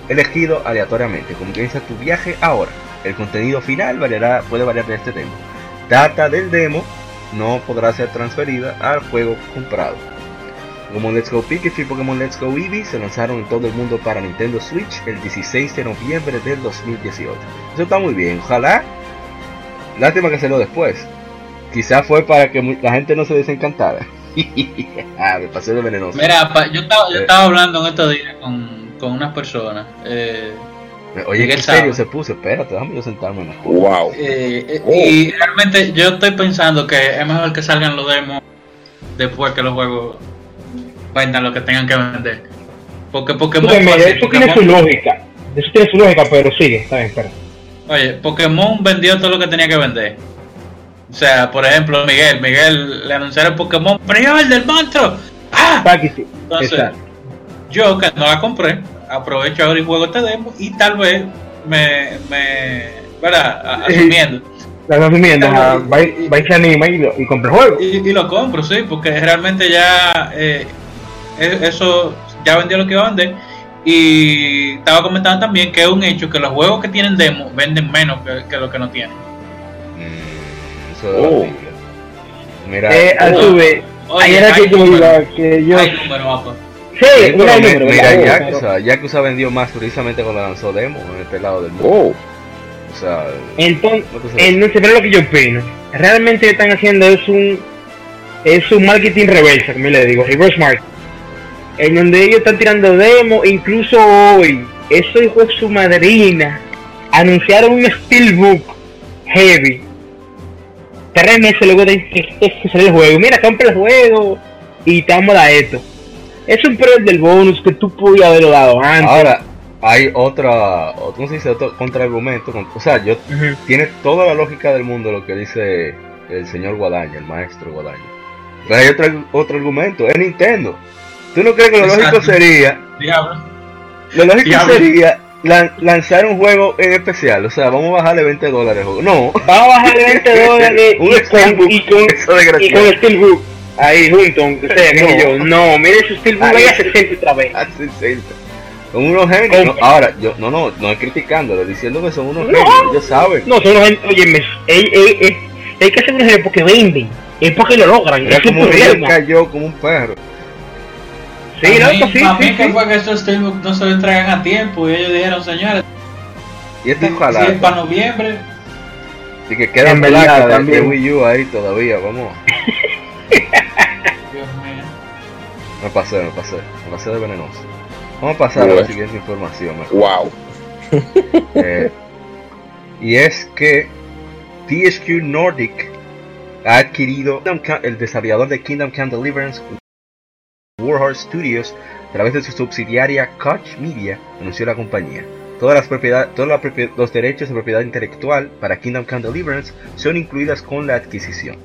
elegido aleatoriamente. Comienza tu viaje ahora. El contenido final variará, puede variar de este demo. Data del demo no podrá ser transferida al juego comprado. Pokémon Let's Go Pikachu y Pokémon Let's Go Eevee se lanzaron en todo el mundo para Nintendo Switch el 16 de noviembre del 2018. Eso está muy bien, ojalá. Lástima que se lo después. Quizás fue para que la gente no se desencantara. ah, me pasé de venenoso. Mira, yo estaba, yo eh. estaba hablando en estos días con, con unas personas. Eh, Oye, ¿qué serio se puso? Espérate, déjame yo sentarme en la Wow. Eh, oh. Y realmente yo estoy pensando que es mejor que salgan los demos después que los juegos vendan lo que tengan que vender. Porque Pokémon. eso tiene su lógica. Eso tiene su lógica, pero sigue, está bien, espera. Oye, Pokémon vendió todo lo que tenía que vender. O sea, por ejemplo, Miguel. Miguel le anunciaron Pokémon, pero el del monstruo. ¡Ah! Entonces, yo que no la compré, aprovecho ahora y juego este demo y tal vez me. me ¿Verdad? Asumiendo. Estás asumiendo, va, y se anima y, lo, y compra el juego. Y, lo compro, sí, porque realmente ya. Eh, e, eso ya vendió lo que iba a vender y estaba comentando también que es un hecho que los juegos que tienen demo venden menos que, los que no tienen. Mm, eso oh. Mira, eh, a su vez, era que yo iba, que yo. Hay número, Sí, mira, mira, mira Yakuza, Yakuza vendió más precisamente cuando lanzó demo en este lado del mundo. Oh. O sea, entonces, no sé, pero lo que yo opino. Realmente están haciendo es un es un marketing reversa, como le digo, reverse marketing en donde ellos están tirando demos, incluso hoy, eso hijo de su madrina, anunciaron un Steelbook heavy. Tres meses luego de que sale el juego. Mira, compra el juego y te vamos a esto. Es un pro del bonus que tú pudieras haberlo dado antes. Ahora, hay otra, ¿cómo se dice? Otro contraargumento. O sea, yo, tiene toda la lógica del mundo lo que dice el señor Guadaña, el maestro Guadaña. Pero hay otro, otro argumento, es Nintendo. ¿Tú no crees que lo lógico sería... Lo lógico sería lanzar un juego en especial, o sea, vamos a bajarle 20 dólares. No. Vamos a bajarle 20 dólares un y, con, y, con, y con Steelbook ahí junto, sea, no. yo, no, mire su Steelbook ahí a 60 otra vez. A 60. Son unos genios. ahora, yo, no, no, no es criticándolo, diciendo que son unos genios, ellos saben. No, son unos genios, oye, me, hay que hacer un ejemplo porque venden, es porque lo logran. Es como un cayó como un perro. Sí, a mí, sí, a mí que fue que estos Steelbook no se lo entregan a tiempo y ellos dijeron, señores, y este ojalá. Si es para noviembre. Y que queda en de, de Wii U ahí todavía, vamos. Me pasé, me pasé, me pasé de venenoso. Vamos a pasar a la siguiente información. Mejor. Wow. Eh, y es que THQ Nordic ha adquirido el desarrollador de Kingdom Come Deliverance Warhorse Studios, a través de su subsidiaria Koch Media, anunció la compañía. Todas las propiedades, todos los derechos de propiedad intelectual para Kingdom Come Deliverance son incluidas con la adquisición.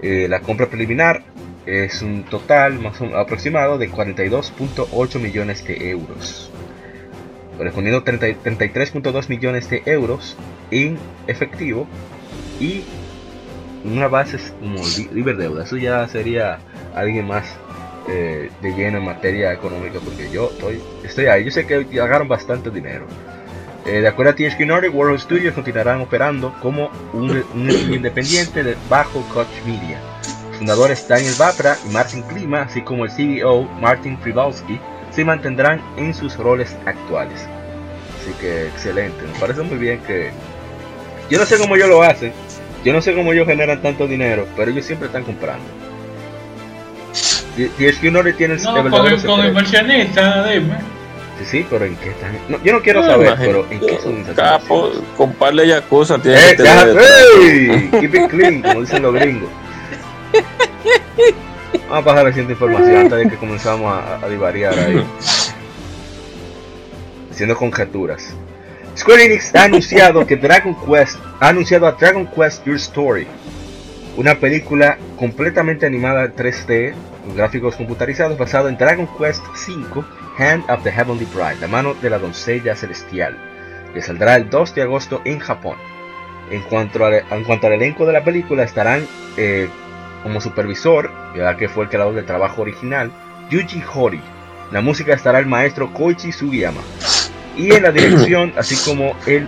Eh, la compra preliminar es un total más aproximado de 42.8 millones de euros, correspondiendo 33.2 millones de euros en efectivo y una base como libre deuda. Eso ya sería alguien más eh, de lleno en materia económica porque yo estoy, estoy ahí. Yo sé que pagaron bastante dinero. Eh, de acuerdo a THQ Nordic, World Studios continuarán operando como un, estudio independiente de bajo Koch Media. Fundadores Daniel Vapra y Martin Klima, así como el CEO Martin Fribalski, se mantendrán en sus roles actuales. Así que excelente, me parece muy bien que... Yo no sé cómo ellos lo hacen, yo no sé cómo ellos generan tanto dinero, pero ellos siempre están comprando. Y es que uno le tiene no, con, con inversionista, dime. Sí, sí, pero ¿en qué están? No, yo no quiero saber, pero ¿en qué son Capo, comparle Yakuza tiene eh, que tener hey, Keep it clean, como dicen los gringos. Vamos a pasar a la siguiente información antes de que comenzamos a, a divariar ahí. Haciendo conjeturas. Square Enix ha anunciado que Dragon Quest ha anunciado a Dragon Quest Your Story, una película completamente animada en 3D gráficos computarizados basado en Dragon Quest V Hand of the Heavenly Bride, la mano de la doncella celestial, que saldrá el 2 de agosto en Japón. En cuanto, en cuanto al elenco de la película, estarán eh, como supervisor, ya que fue el creador del trabajo original, Yuji Hori. La música estará el maestro Koichi Sugiyama. Y en la dirección, así como el,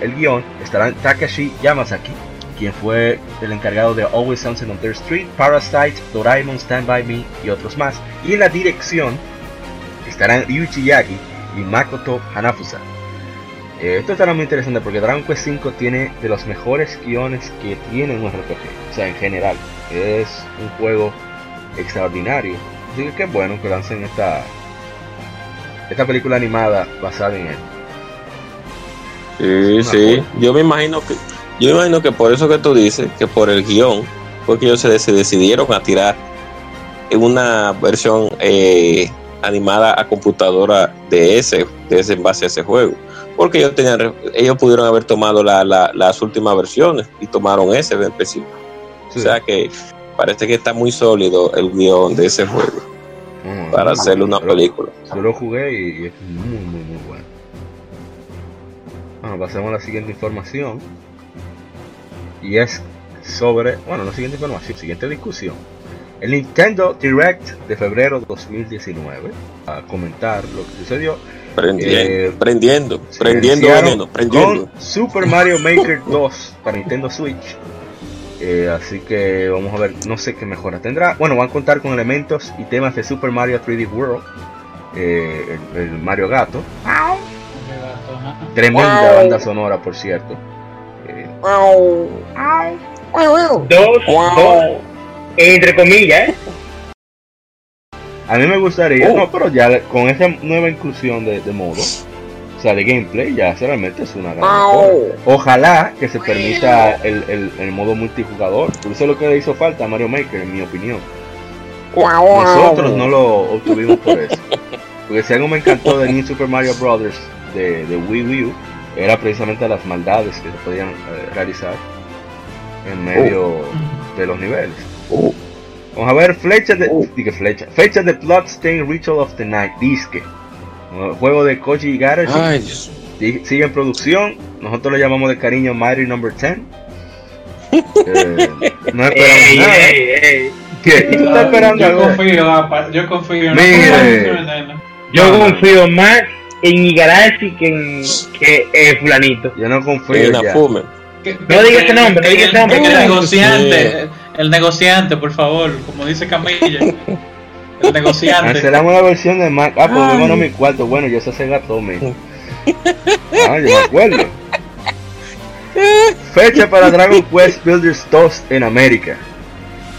el, guion, estarán Takashi Yamazaki, quien fue el encargado de Always Sunset on Third Street, Parasite, Doraemon, Stand By Me y otros más. Y en la dirección estarán Ryuichi Yagi y Makoto Hanafusa. Eh, esto estará muy interesante porque Dragon Quest V tiene de los mejores guiones que tiene un RPG, o sea, en general. Es un juego extraordinario. Así que qué bueno que lancen esta, esta película animada basada en él. Sí, sí. Yo me imagino que yo imagino que por eso que tú dices, que por el guion, fue que ellos se, decidieron a tirar una versión eh, animada a computadora de ese, de ese en base a ese juego. Porque ellos tenían, ellos pudieron haber tomado la, la, las últimas versiones y tomaron ese en específico. O sea que parece que está muy sólido el guion de ese juego para hacerle una película. Yo lo jugué y, es muy, muy, muy bueno. Bueno, pasemos a la siguiente información. Y es sobre, bueno, la siguiente información, siguiente discusión. El Nintendo Direct de febrero 2019. A comentar lo que sucedió. Prendiendo, eh, prendiendo, prendiendo, veneno, prendiendo. Con Super Mario Maker 2 para Nintendo Switch. Eh, así que vamos a ver, no sé qué mejora tendrá. Bueno, van a contar con elementos y temas de Super Mario 3D World, eh, el, Mario Gato. Tremenda banda sonora, por cierto. Eh, dos, entre comillas, A mí me gustaría, no, pero ya con esa nueva inclusión de, de modo, o sea, de gameplay, ya realmente es una gran Ojalá que se permita el, el, el, modo multijugador. Por eso es lo que le hizo falta a Mario Maker, en mi opinión. Nosotros no lo obtuvimos por eso. Porque si algo me encantó de New Super Mario Bros. de, de Wii U, era precisamente las maldades que se podían eh, realizar en medio oh. de los niveles. Oh. Vamos a ver flechas de. Oh. flecha. Fecha de Bloodstained Ritual of the Night. Disque juego de Koji Igarashi. Sigue en producción. Nosotros lo llamamos de cariño Mighty Number 10. Eh, no esperamos nada. ¿Qué? ¿Y tú estás esperando yo Confío, yo confío en Yo confío más en Igarashi que en que, eh, Fulanito. Yo no confío. En ya. no digas ese nombre, no digas ese nombre. El, negociante, el negociante, por favor, como dice Camilla. El negociante. Cancelamos la versión de Mac. Ah, pues bueno, mi cuarto. Bueno, yo se hace gato, me. Ah, yo me acuerdo. Fecha para Dragon Quest Builders 2 en América.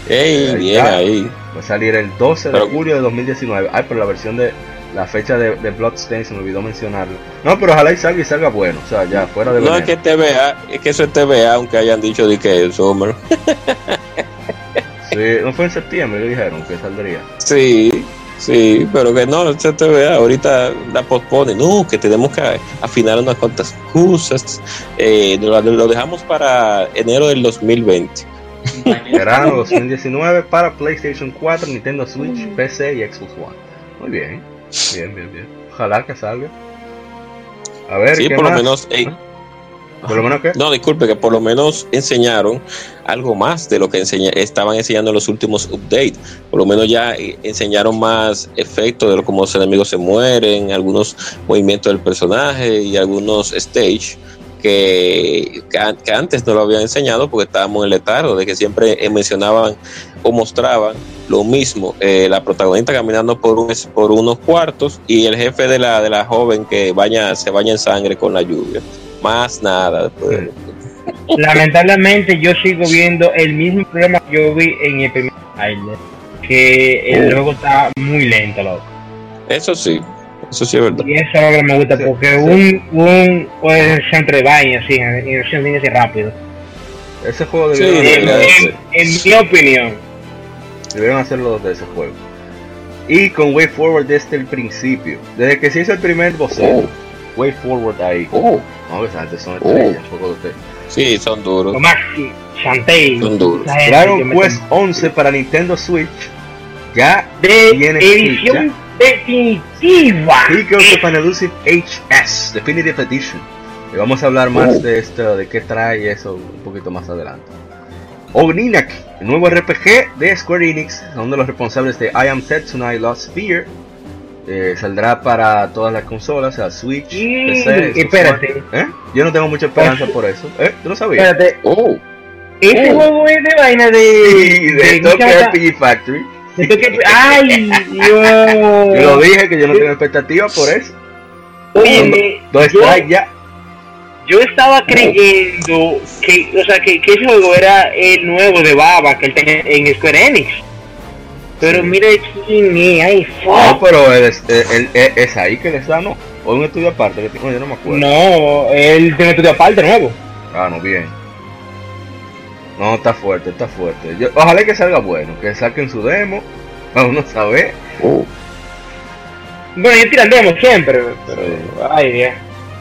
Ey, bien ahí. Va a salir el 12 de julio de 2019. Ay, pero la versión de la fecha de, de Bloodstained se me olvidó mencionarlo. No, pero ojalá y salga y salga bueno. O sea, ya fuera de No, es que te vea, es que eso es TVA, aunque hayan dicho de que es Summer. Sí, no fue en septiembre que dijeron que saldría. Sí, sí, pero que no, se te vea, ahorita la pospone, no, que tenemos que afinar unas cuantas cosas. Eh, lo, dejamos para enero del 2020. Verano 2019 para PlayStation 4, Nintendo Switch, PC y Xbox One. Muy bien, bien, bien, bien. Ojalá que salga. A ver, sí, por lo menos. ¿Ah? No, disculpe, que por lo menos enseñaron algo más de lo que estaban enseñando en los últimos updates. Por lo menos ya eh, enseñaron más efectos de lo, cómo los enemigos se mueren, algunos movimientos del personaje y algunos stage que, que, antes no lo habían enseñado porque estábamos en letargo, de que siempre eh, mencionaban o mostraban lo mismo, eh, la protagonista caminando por, un, por unos cuartos y el jefe de la, de la joven que baña, se baña en sangre con la lluvia más nada. Lamentablemente yo sigo viendo el mismo problema que yo vi en el primer trailer, que el juego está muy lento, loco. Eso sí, eso sí es verdad. Y eso es lo que me gusta, porque un, un entre baños, así, en que rápido. Ese juego debería en, en, mi opinión. Debieron hacerlo de ese juego. Y con Way Forward desde el principio. Desde que se hizo el primer boceto. Oh. Way Forward ahí. Oh. No, que antes son estrellas, oh. poco de Sí, son duros. Son duros. Dragon Quest 11 para Nintendo Switch. Ya de tiene edición definitiva. Heroes of an Elusive HS Definitive Edition. Y vamos a hablar más oh. de esto, de qué trae eso un poquito más adelante. Ogninak, el nuevo RPG de Square Enix, son de los responsables de I Am Tonight Lost Fear, eh, saldrá para todas las consolas, o sea, Switch, PC, espérate. ¿Eh? Yo no tengo mucha esperanza por eso. ¿Eh? ¿Tú no sabías? Espérate. Oh. Este oh. juego es de vaina de. de, de Tokyo RPG Factory. ¡Ay, Dios! Yo lo dije que yo no tengo expectativa por eso. Oye, dos yo, ya. Yo estaba creyendo que, o sea, que, que ese juego era el nuevo de Baba que él tenía en Square Enix. Pero mire quién es, ay, fuck. No, pero es, es, es, ahí que le está, ¿no? O un estudio aparte, que tengo, yo no me acuerdo. No, él tiene un estudio aparte nuevo. Ah, no, bien. No, está fuerte, está fuerte. Yo, ojalá que salga bueno, que saquen su demo, para uno saber. Uh. Bueno, yo tiran demo siempre, pero. Ay, Dios.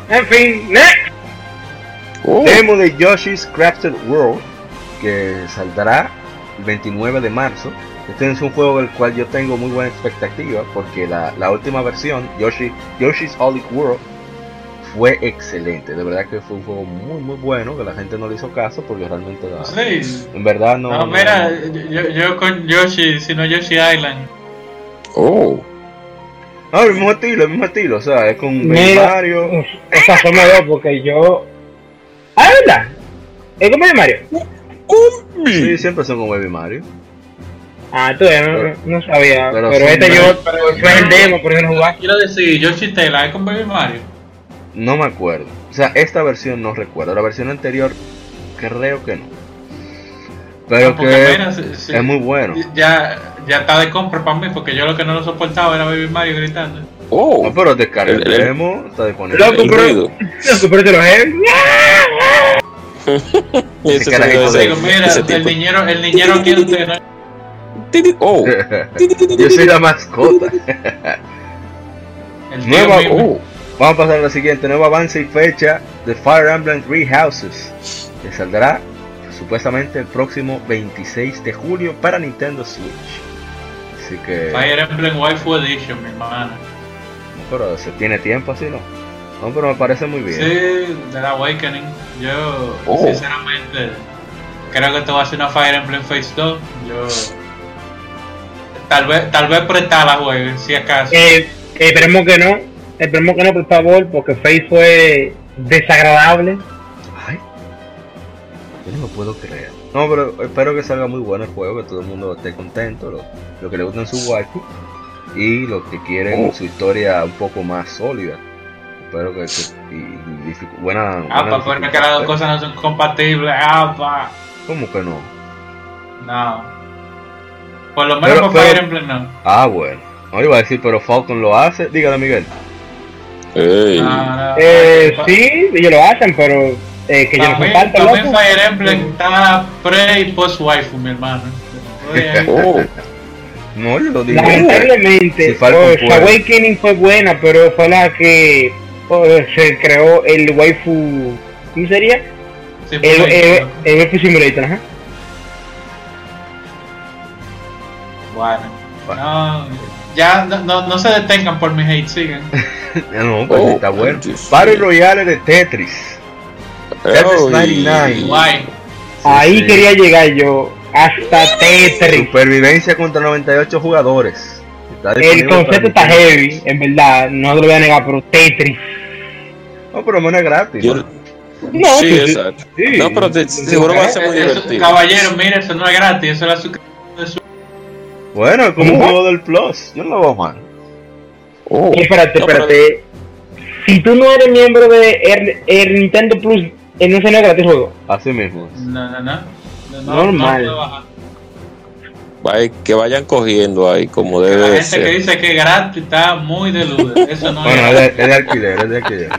En fin, next. Oh. Demo de Yoshi's Crafted World que saldrá el 29 de marzo. Este es un juego del cual yo tengo muy buena expectativa porque la, la última versión, Yoshi, Yoshi's Olive World, fue excelente. De verdad que fue un juego muy, muy bueno que la gente no le hizo caso porque realmente en verdad no. No, mira, Yo, yo, con Yoshi, sino Yoshi Island. Oh. No, el mismo estilo, el mismo estilo, o sea, es con Mario. Esa son dos porque yo. Ah, ¿verdad? ¿Es con Mario? Sí, siempre son con Baby Mario. Ah, tú no, no, sabía. Pero, este yo, pero fue el demo, por ejemplo, jugar. Quiero decir, Yoshi Tela es con Baby Mario. No me acuerdo. O sea, esta versión no recuerdo. La versión anterior creo que no. Pero que es muy bueno. Ya, ya está de compra para mí, porque yo lo que no lo soportaba era Baby Mario gritando. Oh, no, pero descarga el, demo, está disponible. Loco, pero, loco, pero te lo ese ese, mira, el niñero, el niñero quiere Oh. Yo soy la mascota. Nueva, oh. Vamos a pasar a la siguiente. Nuevo avance y fecha de Fire Emblem Three Houses. Que saldrá supuestamente el próximo 26 de julio para Nintendo Switch. Así que. Fire Emblem Waifu Edition, mi hermana. Pero se tiene tiempo así, ¿no? No, pero me parece muy bien. Sí, The Awakening. Yo, oh. sinceramente, creo que esto va a ser una Fire Emblem Phase 2. Yo. Tal vez, tal vez prestar la juegue, si acaso. Eh, esperemos que no. Esperemos que no, por favor, porque Face fue desagradable. Ay, yo no lo puedo creer. No, pero espero que salga muy bueno el juego, que todo el mundo esté contento, lo, lo que le gusta en su waifu y lo que quieren oh. su historia un poco más sólida. Espero que, que y, y, buena. Ah, buena que las dos cosas no son compatibles, apa. ¿Cómo que no? No. Por lo menos para Fire Emblem no. Ah, bueno. No iba a decir, pero Falcon lo hace. Dígale, Miguel. Eh, sí, ellos lo hacen, pero eh, que yo no falta. También Fire Emblem está pre y post waifu, mi hermano. oh. No, yo lo digo. Lamentablemente, si oh, Awakening fue buena, pero fue la que oh, se creó el waifu. ¿Cómo sería? el, el, el, waifu simulator, ajá. Bueno. No, ya no, no, se detengan por mi hate, sigan. no, pues oh, está bueno. Battle Royale de Tetris. Tetris 99. Guay. Ahí quería llegar yo. Hasta Tetris. Supervivencia contra 98 jugadores. El concepto está heavy, en verdad. No lo voy a negar, pero Tetris. No, pero no es gratis. No, sí, exacto. Sí. No, pero te, seguro va a ser muy divertido. Caballero, mira, eso no es gratis, eso es la suscripción bueno, como un juego del Plus, yo no lo veo mal. Oh. espérate, espérate. Si tú no eres miembro de el, Nintendo Plus, en un es gratis juego. Así mismo. No, no, no. Normal. que vayan cogiendo ahí como debe ser. La gente que dice que gratis está muy deludo. Eso no bueno, es, es de alquiler, es de alquiler.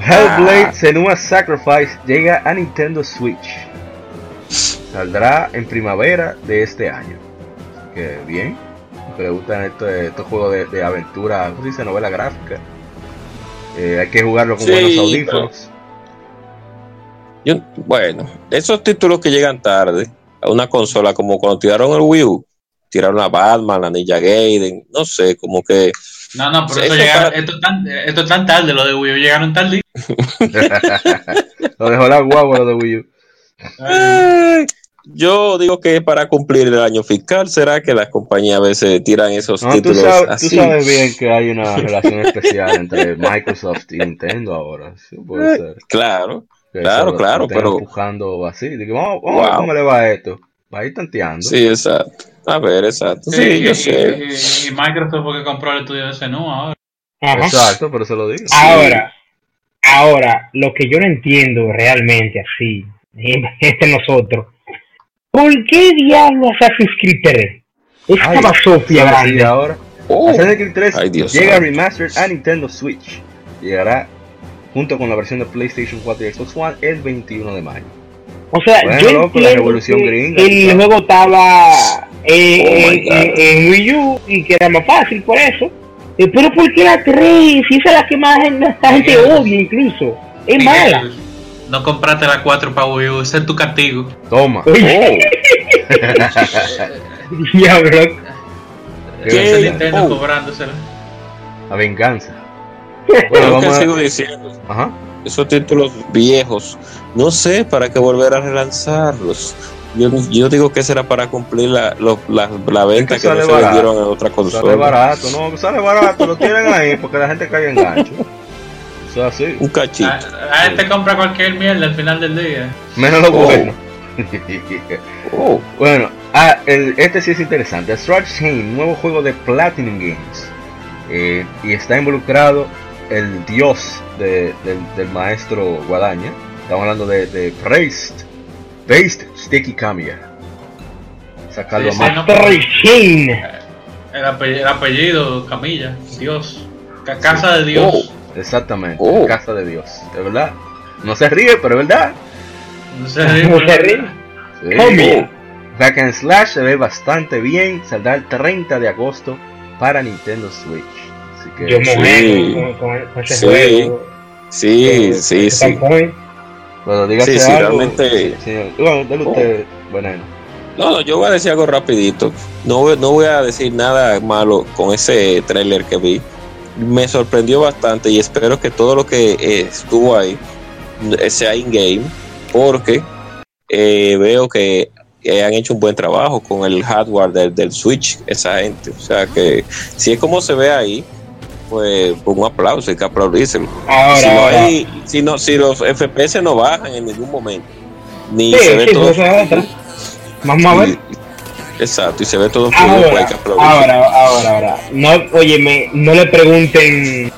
Hellblade Senua Sacrifice llega a Nintendo Switch. Saldrá en primavera de este año que bien. Que le gustan estos, estos juegos de, de, aventura, ¿cómo se dice? Novela gráfica. Eh, hay que jugarlo con buenos audífonos. Yo, bueno, esos títulos que llegan tarde a una consola, como cuando tiraron el Wii U, tiraron a Batman, la Ninja Gaiden, no sé, como que. No, no, pero esto, llega, esto, tan, esto es tan tarde, lo de Wii U llegaron tarde. lo dejó la guagua lo de Wii U. Yo digo que para cumplir el año fiscal será que las compañías a veces tiran esos títulos tú sabes, así. Tú sabes bien que hay una relación especial entre Microsoft y Nintendo ahora. Sí, puede ser. Claro, claro, claro, pero empujando así. Digo, vamos, vamos a ver cómo le va a esto. Va a ir tanteando. Sí, exacto. A ver, exacto. Sí, sí yo y, sé. Y, y, Microsoft porque compró el estudio de Senú ahora. Ajá. Exacto, por eso lo digo. Ahora, ahora, lo que yo no entiendo realmente así, este nosotros ¿Por qué diablos Assassin's Creed 3? Esta Sofía grande. ahora. Oh. Assassin's Creed 3 Ay, Dios llega remastered a Nintendo Switch. Llegará junto con la versión de PlayStation 4 y Xbox One el 21 de mayo. O sea, bueno, yo loco, la revolución gringa. El juego estaba eh, oh en, en, Wii U y que era más fácil por eso. Eh, pero ¿por qué la 3? Si esa es la que más la gente odia incluso. Es mala. No compraste la 4 para Wii U, ese es tu castigo. Toma. Oh. Diablo. ¿Qué? Nintendo oh. cobrándosela. La venganza. Bueno, vamos a... sigo diciendo. Ajá. Esos títulos viejos, no sé para qué volver a relanzarlos. Yo, yo digo que será para cumplir la, la, la venta que, no se vendieron en otra consola. Sale barato, no, sale barato, lo tienen ahí porque la gente cae en gancho. Eso es así. Un cachito. La, gente compra cualquier mierda al final del día. Menos lo oh. bueno. oh. Bueno, ah, el, este sí es interesante. Strat Chain, nuevo juego de Platinum Games. Eh, y está involucrado el dios de, del, del, maestro Guadaña. Estamos hablando de, de Praised, Based Sticky Kamiya. Sacarlo sí, más. El, el, apellido, el apellido Camilla, Dios. Casa de Dios. Oh, exactamente, oh. Casa de Dios. Es verdad. No se ríe, pero es verdad. No se ríe. No se ríe. Sí. Back and Slash se ve bastante bien. Saldrá el 30 de agosto para Nintendo Switch. Así que, Yo sí. con, con, con, ese sí. juego. Sí, eh, sí, sí. Bueno, dígase sí, sí, algo. realmente. Bueno, dale usted, bueno. No, no, yo voy a decir algo rapidito. No, no voy a decir nada malo con ese tráiler que vi. Me sorprendió bastante y espero que todo lo que eh, estuvo ahí eh, sea in-game porque eh, veo que han hecho un buen trabajo con el hardware del, del, Switch, esa gente. O sea que si es como se ve ahí, pues un aplauso, hay que aplaudírselo. Ahora, si, no hay, si, no, si los FPS no bajan en ningún momento, ni Sí, se ve sí, todo. Vamos a ver. Exacto, y se ve todo fluido, pues hay Ahora, que aplaudir. ahora, ahora, ahora. No, óyeme, no le pregunten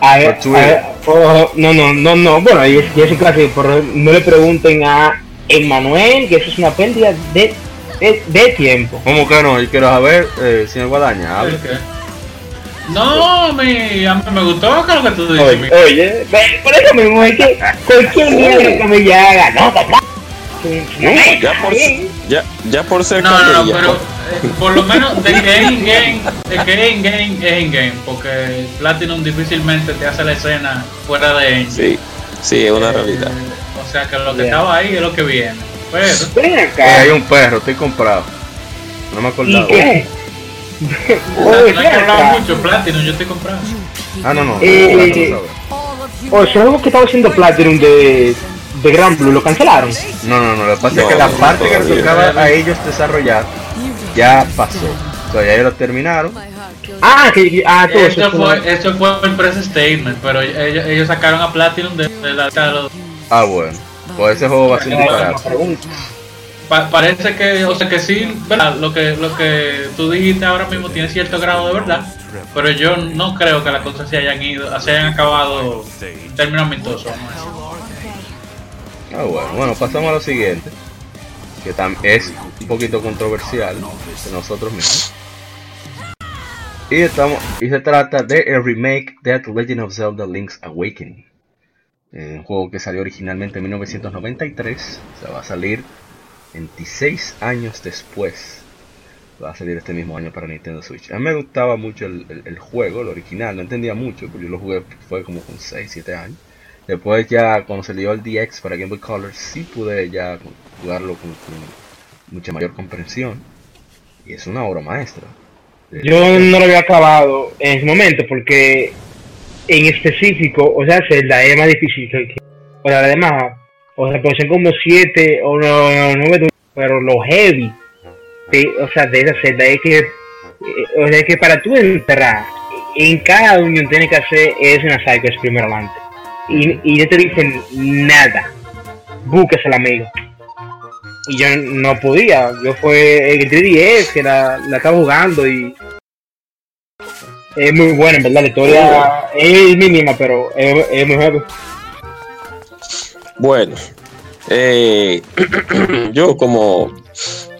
a, Twitter. oh, no, no, no, no, bueno, y es, y es casi, por, no le pregunten a Emmanuel que eso es una pérdida de, de, de tiempo. ¿Cómo que no? Yo quiero saber, eh, señor Guadaña, hable. No, mi, a mí me gustó que lo que tú dices. Oye, oye, por eso mismo es que cualquier mierda que me haga, no, papá. No, ya por, ya, ya por ser No, no, no, pero eh, por lo menos de que es in-game, de que es in-game, es in-game, porque Platinum difícilmente te hace la escena fuera de engine. Sí, sí, es una Eh, realidad. O sea que lo que Yeah. estaba ahí es lo que viene. Pero, Ven Eh, hay un perro, estoy comprado. No me ¿Y acordaba. qué? o sea, Oye, no hay que ven hablar acá. mucho, Platinum, yo estoy comprado. Ah, no, no. Eh, no, no, no, O sea, algo que estaba haciendo Platinum de, de Gran Blue, lo cancelaron. No, no, no. Lo que pasa es No, que la no, parte que les tocaba a ellos desarrollar ya pasó. O sea, ya ellos lo terminaron. Ah, que ah, todo Eso eso. fue, eso fue el press statement, pero ellos, ellos sacaron a Platinum de, de la... de los- Ah, bueno. Pues ese juego va a ser un disparate. Pa- parece que, o sea que sí, ¿verdad? Lo que, lo que tú dijiste ahora mismo tiene cierto grado de verdad, pero yo no creo que las cosas se hayan ido, se hayan acabado en términos amistosos. decir. Ah, bueno. Bueno, pasamos a lo siguiente. Que tam- es un poquito controversial de nosotros mismos. Y, estamos, y se trata de el remake de The Legend of Zelda Link's Awakening. Eh, un juego que salió originalmente en 1993. O sea, va a salir 26 años después. Va a salir este mismo año para Nintendo Switch. A mí me gustaba mucho el juego, el original. No entendía mucho, porque yo lo jugué fue como con 6, 7 años. Después ya cuando salió el DX para Game Boy Color sí pude ya jugarlo con, con mucha mayor comprensión. Y es una obra maestra. Yo no lo había acabado en ese momento porque en específico, o sea, Zelda es más difícil que, o sea, además, o sea, son como 7 o 9, pero lo heavy, de, o sea, de esa Zelda es que, eh, o sea, que para tú entrar en cada unión tienes que hacer es una sidequest primero adelante. Y, y no te dicen nada. Busques al amigo. Y yo no podía. Yo fue el 3DS que la, la estaba jugando y es muy buena, en verdad. La historia es mínima, pero es, es muy buena. Bueno, eh, yo como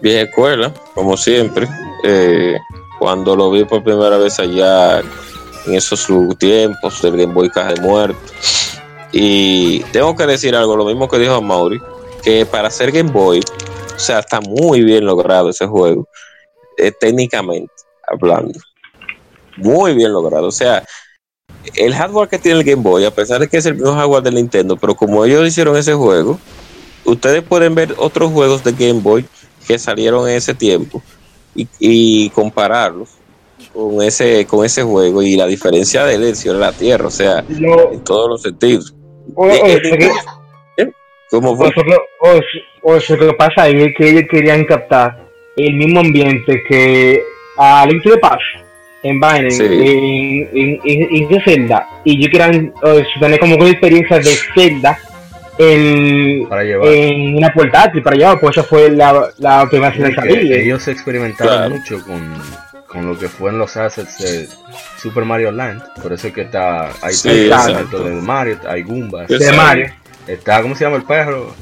vieja escuela, como siempre, eh, cuando lo vi por primera vez allá en esos tiempos del Game Boy Caja de Muerto, y tengo que decir algo, lo mismo que dijo Mauri, que para hacer Game Boy, o sea, está muy bien logrado ese juego, eh, técnicamente hablando. muy bien logrado. O sea, el hardware que tiene el Game Boy, a pesar de que es el mismo hardware del Nintendo, pero como ellos hicieron ese juego, ustedes pueden ver otros juegos de Game Boy que salieron en ese tiempo y, compararlos con ese con ese juego y la diferencia de él es la tierra, o sea, en todos los sentidos. O, ¿Cómo fue? O, lo que pasa es que ellos querían captar el mismo ambiente que a Link to the Past en Binance, en, en, en, Zelda, y yo querían tener como una experiencia de Zelda en, en una portátil para llevar, pues esa fue la, la primera de salida. Ellos experimentaron mucho con, con lo que fueron los assets de Super Mario Land, por eso es que está, hay sí, de Mario, hay Goombas. De Mario. Está, ¿cómo se llama el perro?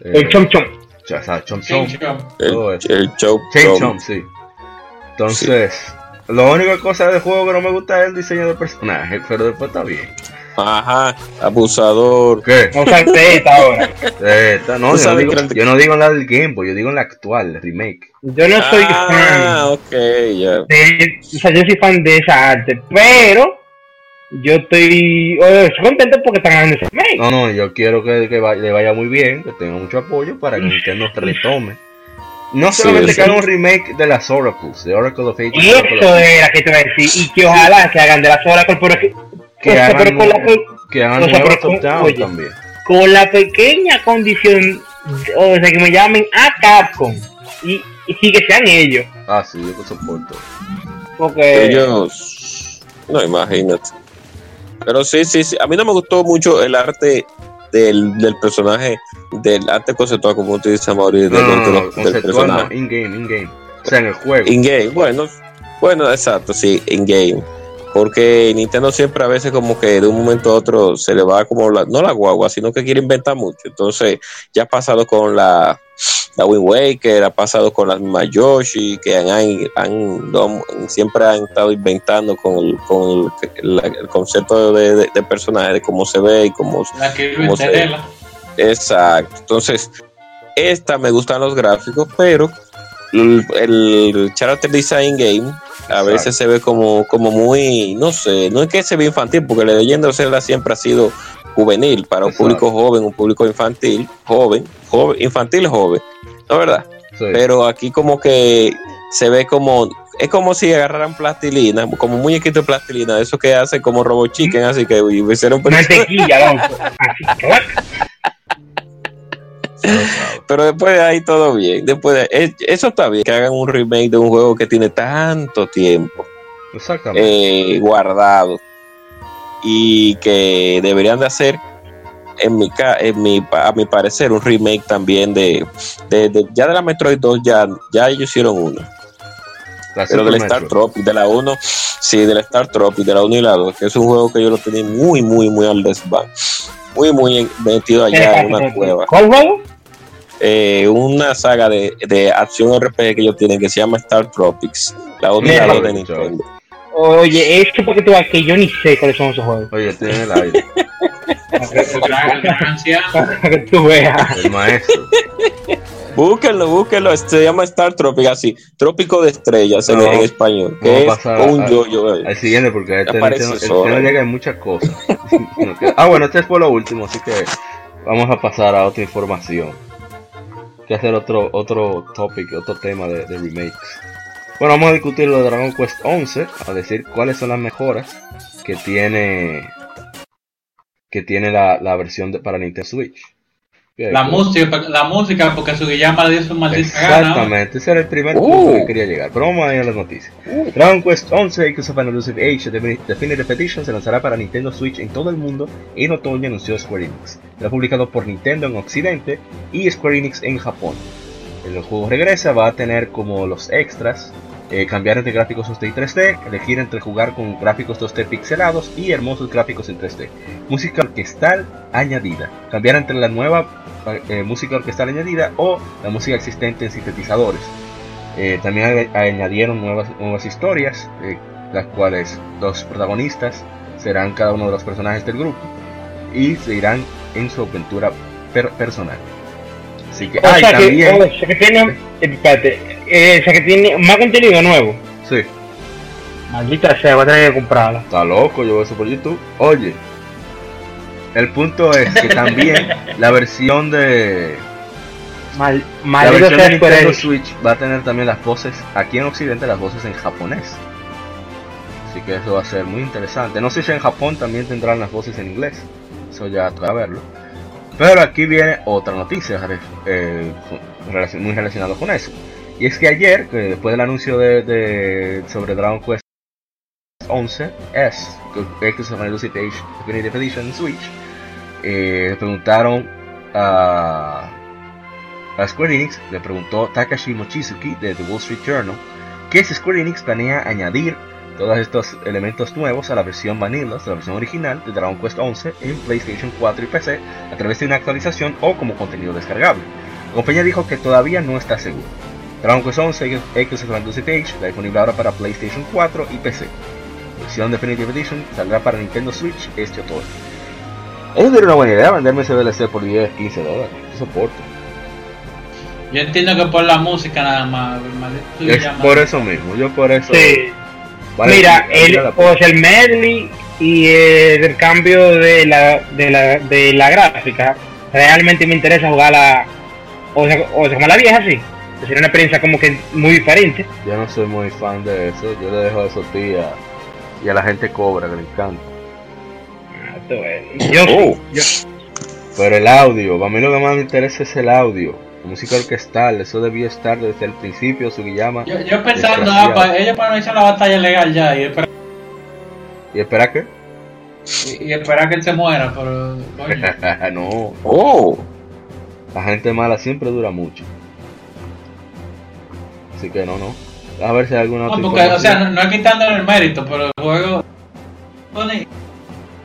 el Chom Chom. O sea, Chom Chom. El, el Chom Chom. sí. Entonces, lo única cosa del juego que no me gusta es el diseño del personaje, pero después está bien. Ajá, abusador. ¿Qué? No Z ahora. Zeta, no, yo no, digo, yo no digo en la del Game Boy, yo digo en la actual, el remake. Yo no soy ah, fan. Ah, ok, ya. o sea, yo soy fan de esa arte, pero yo estoy, contento porque están haciendo ese remake. No, no, yo quiero que, que le vaya muy bien, que tenga mucho apoyo para que Nintendo retome. No solamente que hagan un remake de las Oracles, de Oracle of Ages. Eso era que te iba a decir, y que ojalá que hagan de las Oracles, pero que, que hagan, con la, que hagan también. Con la pequeña condición, o sea, que me llamen a Capcom y, y que sean ellos. Ah, sí, yo te soporto. Porque ellos, no imagínate. Pero sí, sí, sí. A mí no me gustó mucho el arte del, del personaje, del arte conceptual, como utiliza Mauricio, no, del, no, no, del personaje. In-game, in-game. O sea, en el juego. In-game, bueno, bueno, exacto, sí, in-game. Porque Nintendo siempre a veces como que de un momento a otro se le va como la, no la guagua, sino que quiere inventar mucho. Entonces ya ha pasado con la, la Wind Waker, ha pasado con las mismas Yoshi, que han, han, siempre han estado inventando con el, con el, concepto de, de, personaje, de cómo se ve y cómo, se ve. Exacto. Entonces, esta me gustan los gráficos, pero el, el Character Design Game a veces se ve como, como muy, no sé, no es que se ve infantil, porque la leyenda de Zelda siempre ha sido juvenil, para un público joven, un público infantil, joven, joven, infantil joven, ¿no verdad? Pero aquí como que se ve como, es como si agarraran plastilina, como muñequito de plastilina, eso que hace como Robo Chicken, así que hicieron Mantequilla, Pero después de ahí todo bien. Después de, eso está bien, que hagan un remake de un juego que tiene tanto tiempo eh, guardado y que deberían de hacer en mi, en mi a mi parecer un remake también de, de, ya de la Metroid 2 ya, ya ellos hicieron uno pero del Star Tropic de la 1 sí del Star Tropic de la 1 y la 2 que es un juego que yo lo tenía muy muy muy al desván muy muy metido allá en una cueva ¿cuál juego? Eh, una saga de, de, acción RPG que ellos tienen que se llama Star Tropics, la otra de Nintendo. Oye, es que porque tú vas que yo ni sé cuáles son esos juegos. Oye, tiene el aire. que tú veas. El maestro. Búsquenlo, búsquenlo. Se llama Star Tropic, así. Trópico de estrellas en, español. Que es un yo-yo. Al siguiente, porque este no, este llega en muchas cosas. ah, bueno, este es por lo último, así que vamos a pasar a otra información que hacer otro otro topic, otro tema de, remakes. Bueno, vamos a discutir lo de Dragon Quest 11, a decir cuáles son las mejoras que tiene que tiene la, la versión para Nintendo Switch. La música, la música, porque Sugiyama le dio su maldita Exactamente, ese era el primer punto que uh. quería llegar. Pero vamos a ir a las noticias. Uh. Dragon Quest 11 Echoes of an Elusive Age Definitive Edition se lanzará para Nintendo Switch en todo el mundo en otoño, anunció Square Enix. Será publicado por Nintendo en Occidente y Square Enix en Japón. El juego regresa, va a tener como los extras eh, cambiar entre gráficos 2D y 3D, elegir entre jugar con gráficos 2D pixelados y hermosos gráficos en 3D. Música orquestal añadida, cambiar entre la nueva eh, música orquestal añadida o la música existente en sintetizadores. Eh, también añadieron nuevas, nuevas historias, las cuales los protagonistas serán cada uno de los personajes del grupo y se irán en su aventura personal. Así que, o sea que, tiene, espérate, eh, o sea que tiene más contenido nuevo. Sí. Maldita sea, voy a tener que comprarla. Está loco, yo veo eso por YouTube. Oye, el punto es que también la versión de. Mal, la versión de Nintendo Switch va a tener también las voces, aquí en Occidente, las voces en japonés. Así que eso va a ser muy interesante. No sé si en Japón también tendrán las voces en inglés. Eso ya toca verlo. Pero aquí viene otra noticia eh, muy relacionada con eso. Y es que ayer, después del anuncio de, sobre Dragon Quest 11 S, X of Definitive Edition Switch, eh, preguntaron a, a Square Enix, le preguntó Takashi Mochizuki de The Wall Street Journal, que si Square Enix planea añadir todos estos elementos nuevos a la versión vanilla, a la versión original de Dragon Quest 11 en PlayStation 4 y PC a través de una actualización o como contenido descargable. La compañía dijo que todavía no está seguro. Dragon Quest 11 X está disponible ahora para PlayStation 4 y PC. La versión Definitive Edition saldrá para Nintendo Switch este otoño. Eso sería una buena idea, venderme ese DLC por 10, 15 dólares. Yo soporto. Yo entiendo que por la música nada más. Es por eso mismo, yo por eso. Sí. Mira, el, pues el medley y el cambio de la, de la, de la gráfica, realmente me interesa jugarla o sea, o sea como la vieja, sí. Una experiencia como que muy diferente. Yo no soy muy fan de eso, yo le dejo eso a y a la gente cobra, que le encanta. Ah, yo, oh. yo, Pero el audio, para mí lo que más me interesa es el audio música orquestal, eso debió estar desde el principio, Sugiyama. Yo, yo pensando, ah, para, ellos para no echar la batalla legal ya y esperar. ¿Y espera qué? Y, y esperar que él se muera, pero. no. Oh. La gente mala siempre dura mucho. Así que no, no. A ver si hay alguna no, porque, O sea, no, no es quitándole el mérito, pero el juego.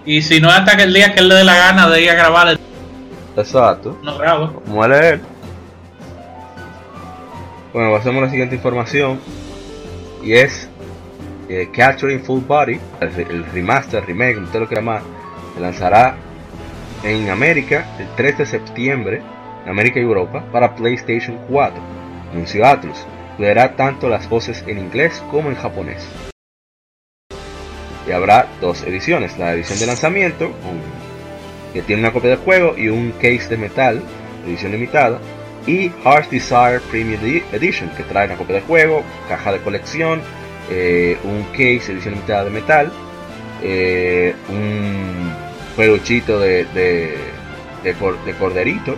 Y si no hasta que el día que él le dé la gana de ir a grabar el... Exacto. No grabo. Muere él. Bueno, pasemos a la siguiente información. Y es eh, Capturing Full Body, el, remaster, remake, como usted lo quiera llamar, se lanzará en América el 3 de septiembre, en América y Europa, para PlayStation 4. Anunció Atlus. Incluirá tanto las voces en inglés como en japonés. Y habrá dos ediciones, la edición de lanzamiento, que tiene una copia del juego y un case de metal, edición limitada, y Heart's Desire Premium Edition, que trae una copia de juego, caja de colección, eh, un case edición limitada de metal, eh, un peluchito de, de, de, corderito,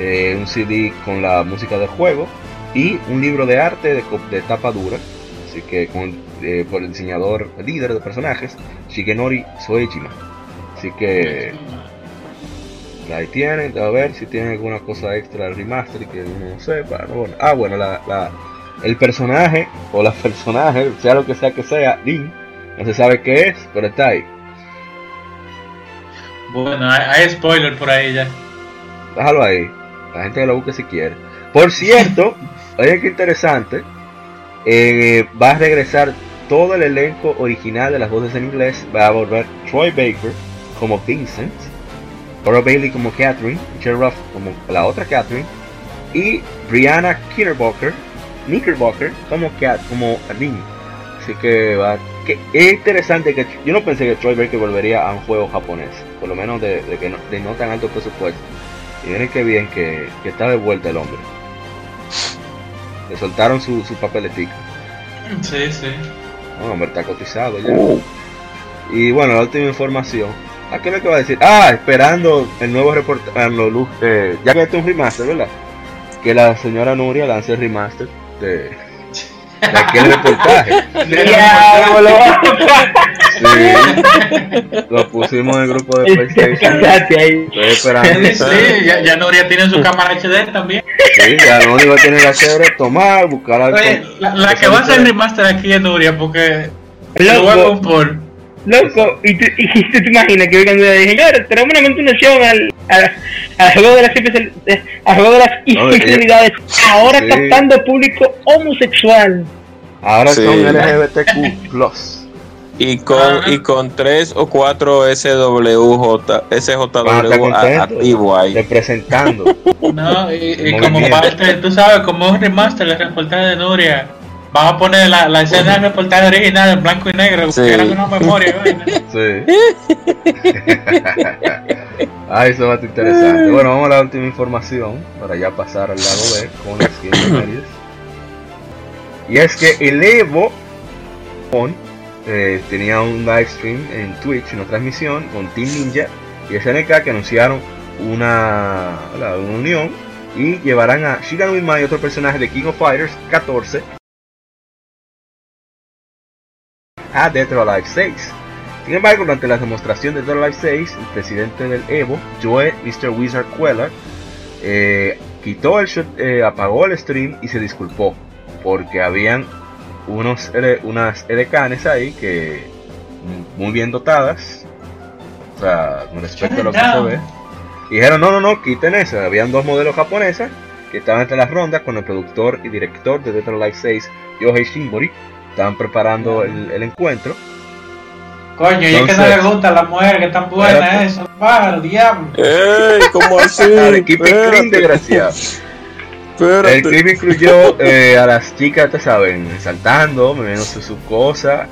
eh, un CD con la música del juego y un libro de arte de, de tapa dura, así que con, por el diseñador líder de personajes, Shigenori Soejima. Así que ahí tienen, a ver si tienen alguna cosa extra del remaster que uno no sepa. Bueno. Ah, bueno, la, el personaje o la personaje, sea lo que sea que sea, Link, no se sabe qué es, pero está ahí. Bueno, hay, spoiler por ahí ya. Déjalo ahí, la gente que lo busque si quiere. Por cierto, oye que interesante, eh, va a regresar todo el elenco original de las voces en inglés, va a volver Troy Baker como Vincent, Laura Bailey como Catherine, Michelle Ruff como la otra Catherine y Brianna Knickerbocker, Knickerbocker como Cat, como Lynn. Así que va, que es interesante que yo no pensé que Troy Baker volvería a un juego japonés, por lo menos de, que no, de no tan alto presupuesto. Y miren qué bien que, está de vuelta el hombre. Le soltaron su, su papeletica. Sí, sí. Bueno, hombre, está cotizado ya. Uh. Y bueno, la última información ¿A qué es lo que va a decir? Ah, esperando el nuevo reportaje, eh, ya que este es un remaster, ¿verdad? Que la señora Nuria lance el remaster de, de aquel reportaje. sí, lo pusimos en el grupo de PlayStation. Estoy esperando. Sí, ya, ya, Nuria tiene su cámara HD también. Sí, ya lo único que tiene que hacer es tomar, buscar algo. Oye, la, la que va a hacer el remaster aquí es Nuria, porque. Lo voy a compor. Loco, y tú, y tú te imaginas que vengan y dije, señores, tenemos una continuación al, al, al, juego de las al juego de las infidelidades, ahora captando público homosexual. Ahora sí. son LGBTQ. Y con, y con tres o cuatro SWJ, SJW activo ahí. Representando. No, y, y como parte, tú sabes, como un remaster, la reportaje de Nuria Vamos a poner la, la escena de reportaje original en blanco y negro, sí. que era una memoria. sí. ah, eso va a estar interesante. Bueno, vamos a la última información para ya pasar al lado B con las siguientes Y es que el Evo eh, tenía un live stream en Twitch, una transmisión con Team Ninja y SNK que anunciaron una, una unión y llevarán a Shigan Mai, otro personaje de King of Fighters 14, a Dead or Alive 6. Sin embargo, durante la demostración de Dead or Alive 6, el presidente del Evo, Joe Mr. Wizard Queller, eh, quitó el shot, eh, apagó el stream y se disculpó porque habían unos unas edecanes ahí que muy bien dotadas, o sea, con respecto a lo que se ve. Y dijeron, no, no, no, quiten eso. Habían dos modelos japonesas que estaban entre las rondas con el productor y director de Dead Alive 6, Yohei Shimbori. Estaban preparando el, el encuentro. Coño, y es que no le gusta a la mujer que tan buena eso, pájaro, diablo. ¡Ey! ¿Cómo así? Equipo clean, desgraciado. Espérate. El clip incluyó eh, a las chicas, te saben, saltando, moviéndose sus cosas.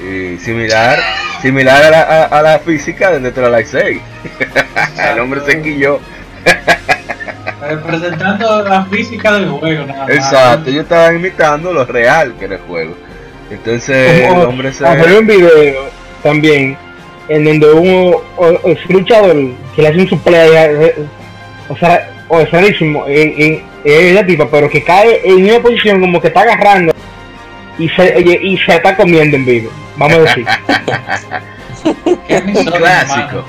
Y similar, similar a la, a, a la física de Alive 6. el hombre se quilló. Representando la física del juego, nada más. Exacto, ellos estaban imitando lo real que era el juego. Entonces Como, el hombre se. Había un video también en donde un luchador que le hace un suplex, o sea, o es rarísimo, es la tipa, pero que cae en una posición como que está agarrando y se, y se está comiendo en vivo, vamos a decir. un clásico.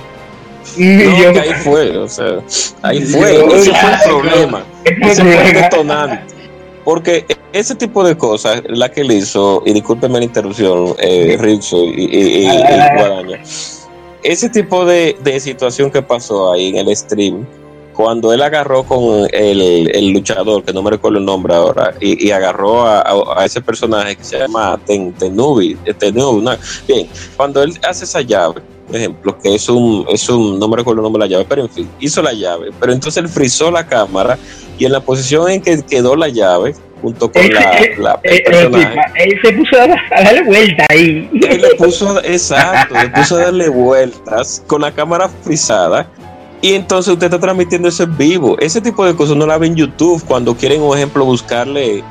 No, yo, que ahí fue, o sea, ahí fue, yo, ese fue el problema, ese fue el detonante. Porque ese tipo de cosas, la que él hizo, y discúlpeme la interrupción, eh, Rizzo y, y, y, y, Guaraña, ese tipo de, de situación que pasó ahí en el stream, cuando él agarró con el, el, luchador, que no me recuerdo el nombre ahora, y, y agarró a, a, a, ese personaje que se llama Ten, Tenubi, Tenubi no, bien, cuando él hace esa llave, por ejemplo, que es un, es un, no me recuerdo el nombre de la llave, pero en fin, hizo la llave, pero entonces él frizó la cámara y en la posición en que quedó la llave, junto con él, la, él, la él, personaje, él, se puso a, a, darle vuelta ahí. Él le puso, exacto, le puso a darle vueltas con la cámara frisada. Y entonces usted está transmitiendo eso en vivo. Ese tipo de cosas no la ven en YouTube cuando quieren, un ejemplo, buscarle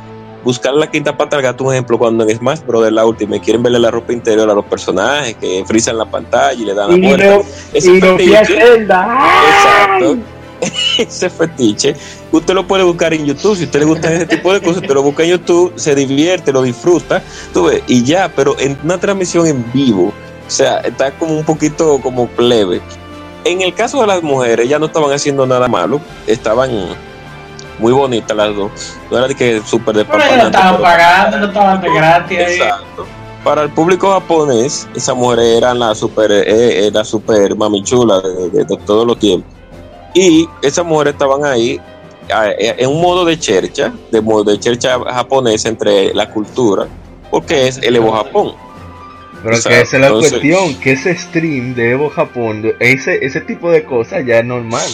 buscar la quinta pata al gato, un ejemplo, cuando en Smash Bros. la última y quieren verle la ropa interior a los personajes que frisan la pantalla y le dan la vuelta. Ese fetiche, exacto. Ese fetiche, usted lo puede buscar en YouTube. Si a usted le gusta ese tipo de cosas, usted lo busca en YouTube, se divierte, lo disfruta, tú ves, y ya, pero en una transmisión en vivo, o sea, está como un poquito como plebe. En el caso de las mujeres, ya no estaban haciendo nada malo, estaban muy bonitas las dos. No era de que súper de Pero no estaban pagando, no estaban de gratis. Exacto. Para el público japonés, esas mujeres eran la super, eh, la super mami chula de, de, de, todos los tiempos. Y esas mujeres estaban ahí en un modo de chercha, de modo de chercha japonesa entre la cultura, porque es el Evo Japón. Pero o sea, que esa es la entonces, cuestión, que ese stream de Evo Japón, ese, ese tipo de cosas ya es normal.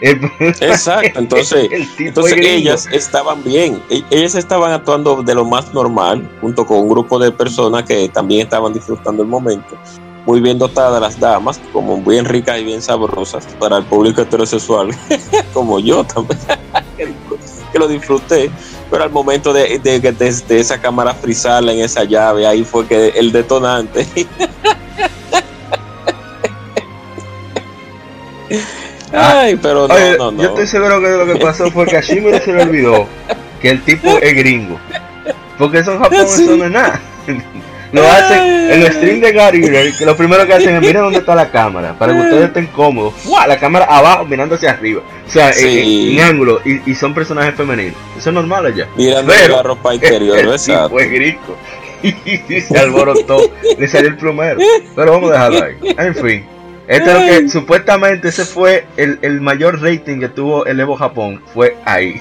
Exacto, entonces, entonces ellas estaban bien, ellas estaban actuando de lo más normal, junto con un grupo de personas que también estaban disfrutando el momento, muy bien dotadas las damas, como bien ricas y bien sabrosas para el público heterosexual, como yo también, que lo disfruté, pero al momento de, de, de, de esa cámara frisarla en esa llave, ahí fue que el detonante. Ay, pero no, Oye, no, no. Yo estoy seguro que lo que pasó fue que a Shimura se le olvidó que el tipo es gringo. Porque son japoneses sí. no es nada. Lo hacen en el stream de Gary que lo primero que hacen es miren dónde está la cámara, para que ustedes estén cómodos. La cámara abajo mirando hacia arriba. O sea, sí. en, en, ángulo. Y, y, son personajes femeninos. Eso es normal allá. Mirando Pero, la ropa interior, el, el tipo es gringo. Y se alborotó. le salió el plomero. Pero vamos a dejarlo ahí. En fin. Este es lo que supuestamente ese fue el, el, mayor rating que tuvo el Evo Japón. Fue ahí.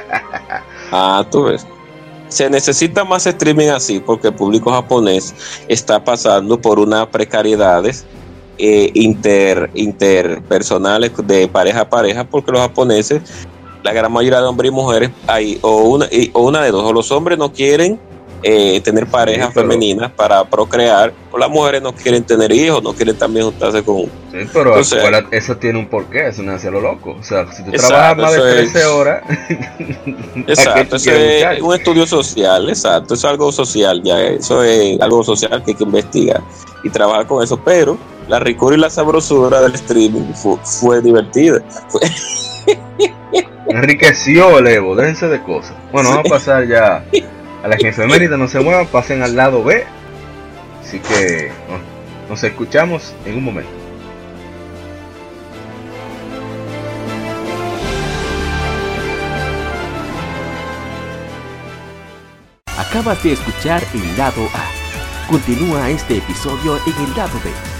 ah, tú ves. Se necesita más streaming así porque el público japonés está pasando por unas precariedades eh, inter, interpersonales de pareja a pareja porque los japoneses la gran mayoría de hombres y mujeres hay o una, o una de dos, o los hombres no quieren eh, tener parejas femeninas para procrear, o las mujeres no quieren tener hijos, no quieren también juntarse con. Sí, pero eso tiene un porqué, eso no es lo loco. O sea, si tú trabajas más de 13 horas. exacto, eso es un estudio social, exacto, eso es algo social, ya, eso es algo social que hay que investigar y trabajar con eso, pero la ricura y la sabrosura del streaming fue, divertida. Enriqueció el Evo, déjense de cosas. Bueno, vamos a pasar ya a las efemérides no se muevan, pasen al lado B. Así que nos escuchamos en un momento. Acabas de escuchar el lado A. Continúa este episodio en el lado B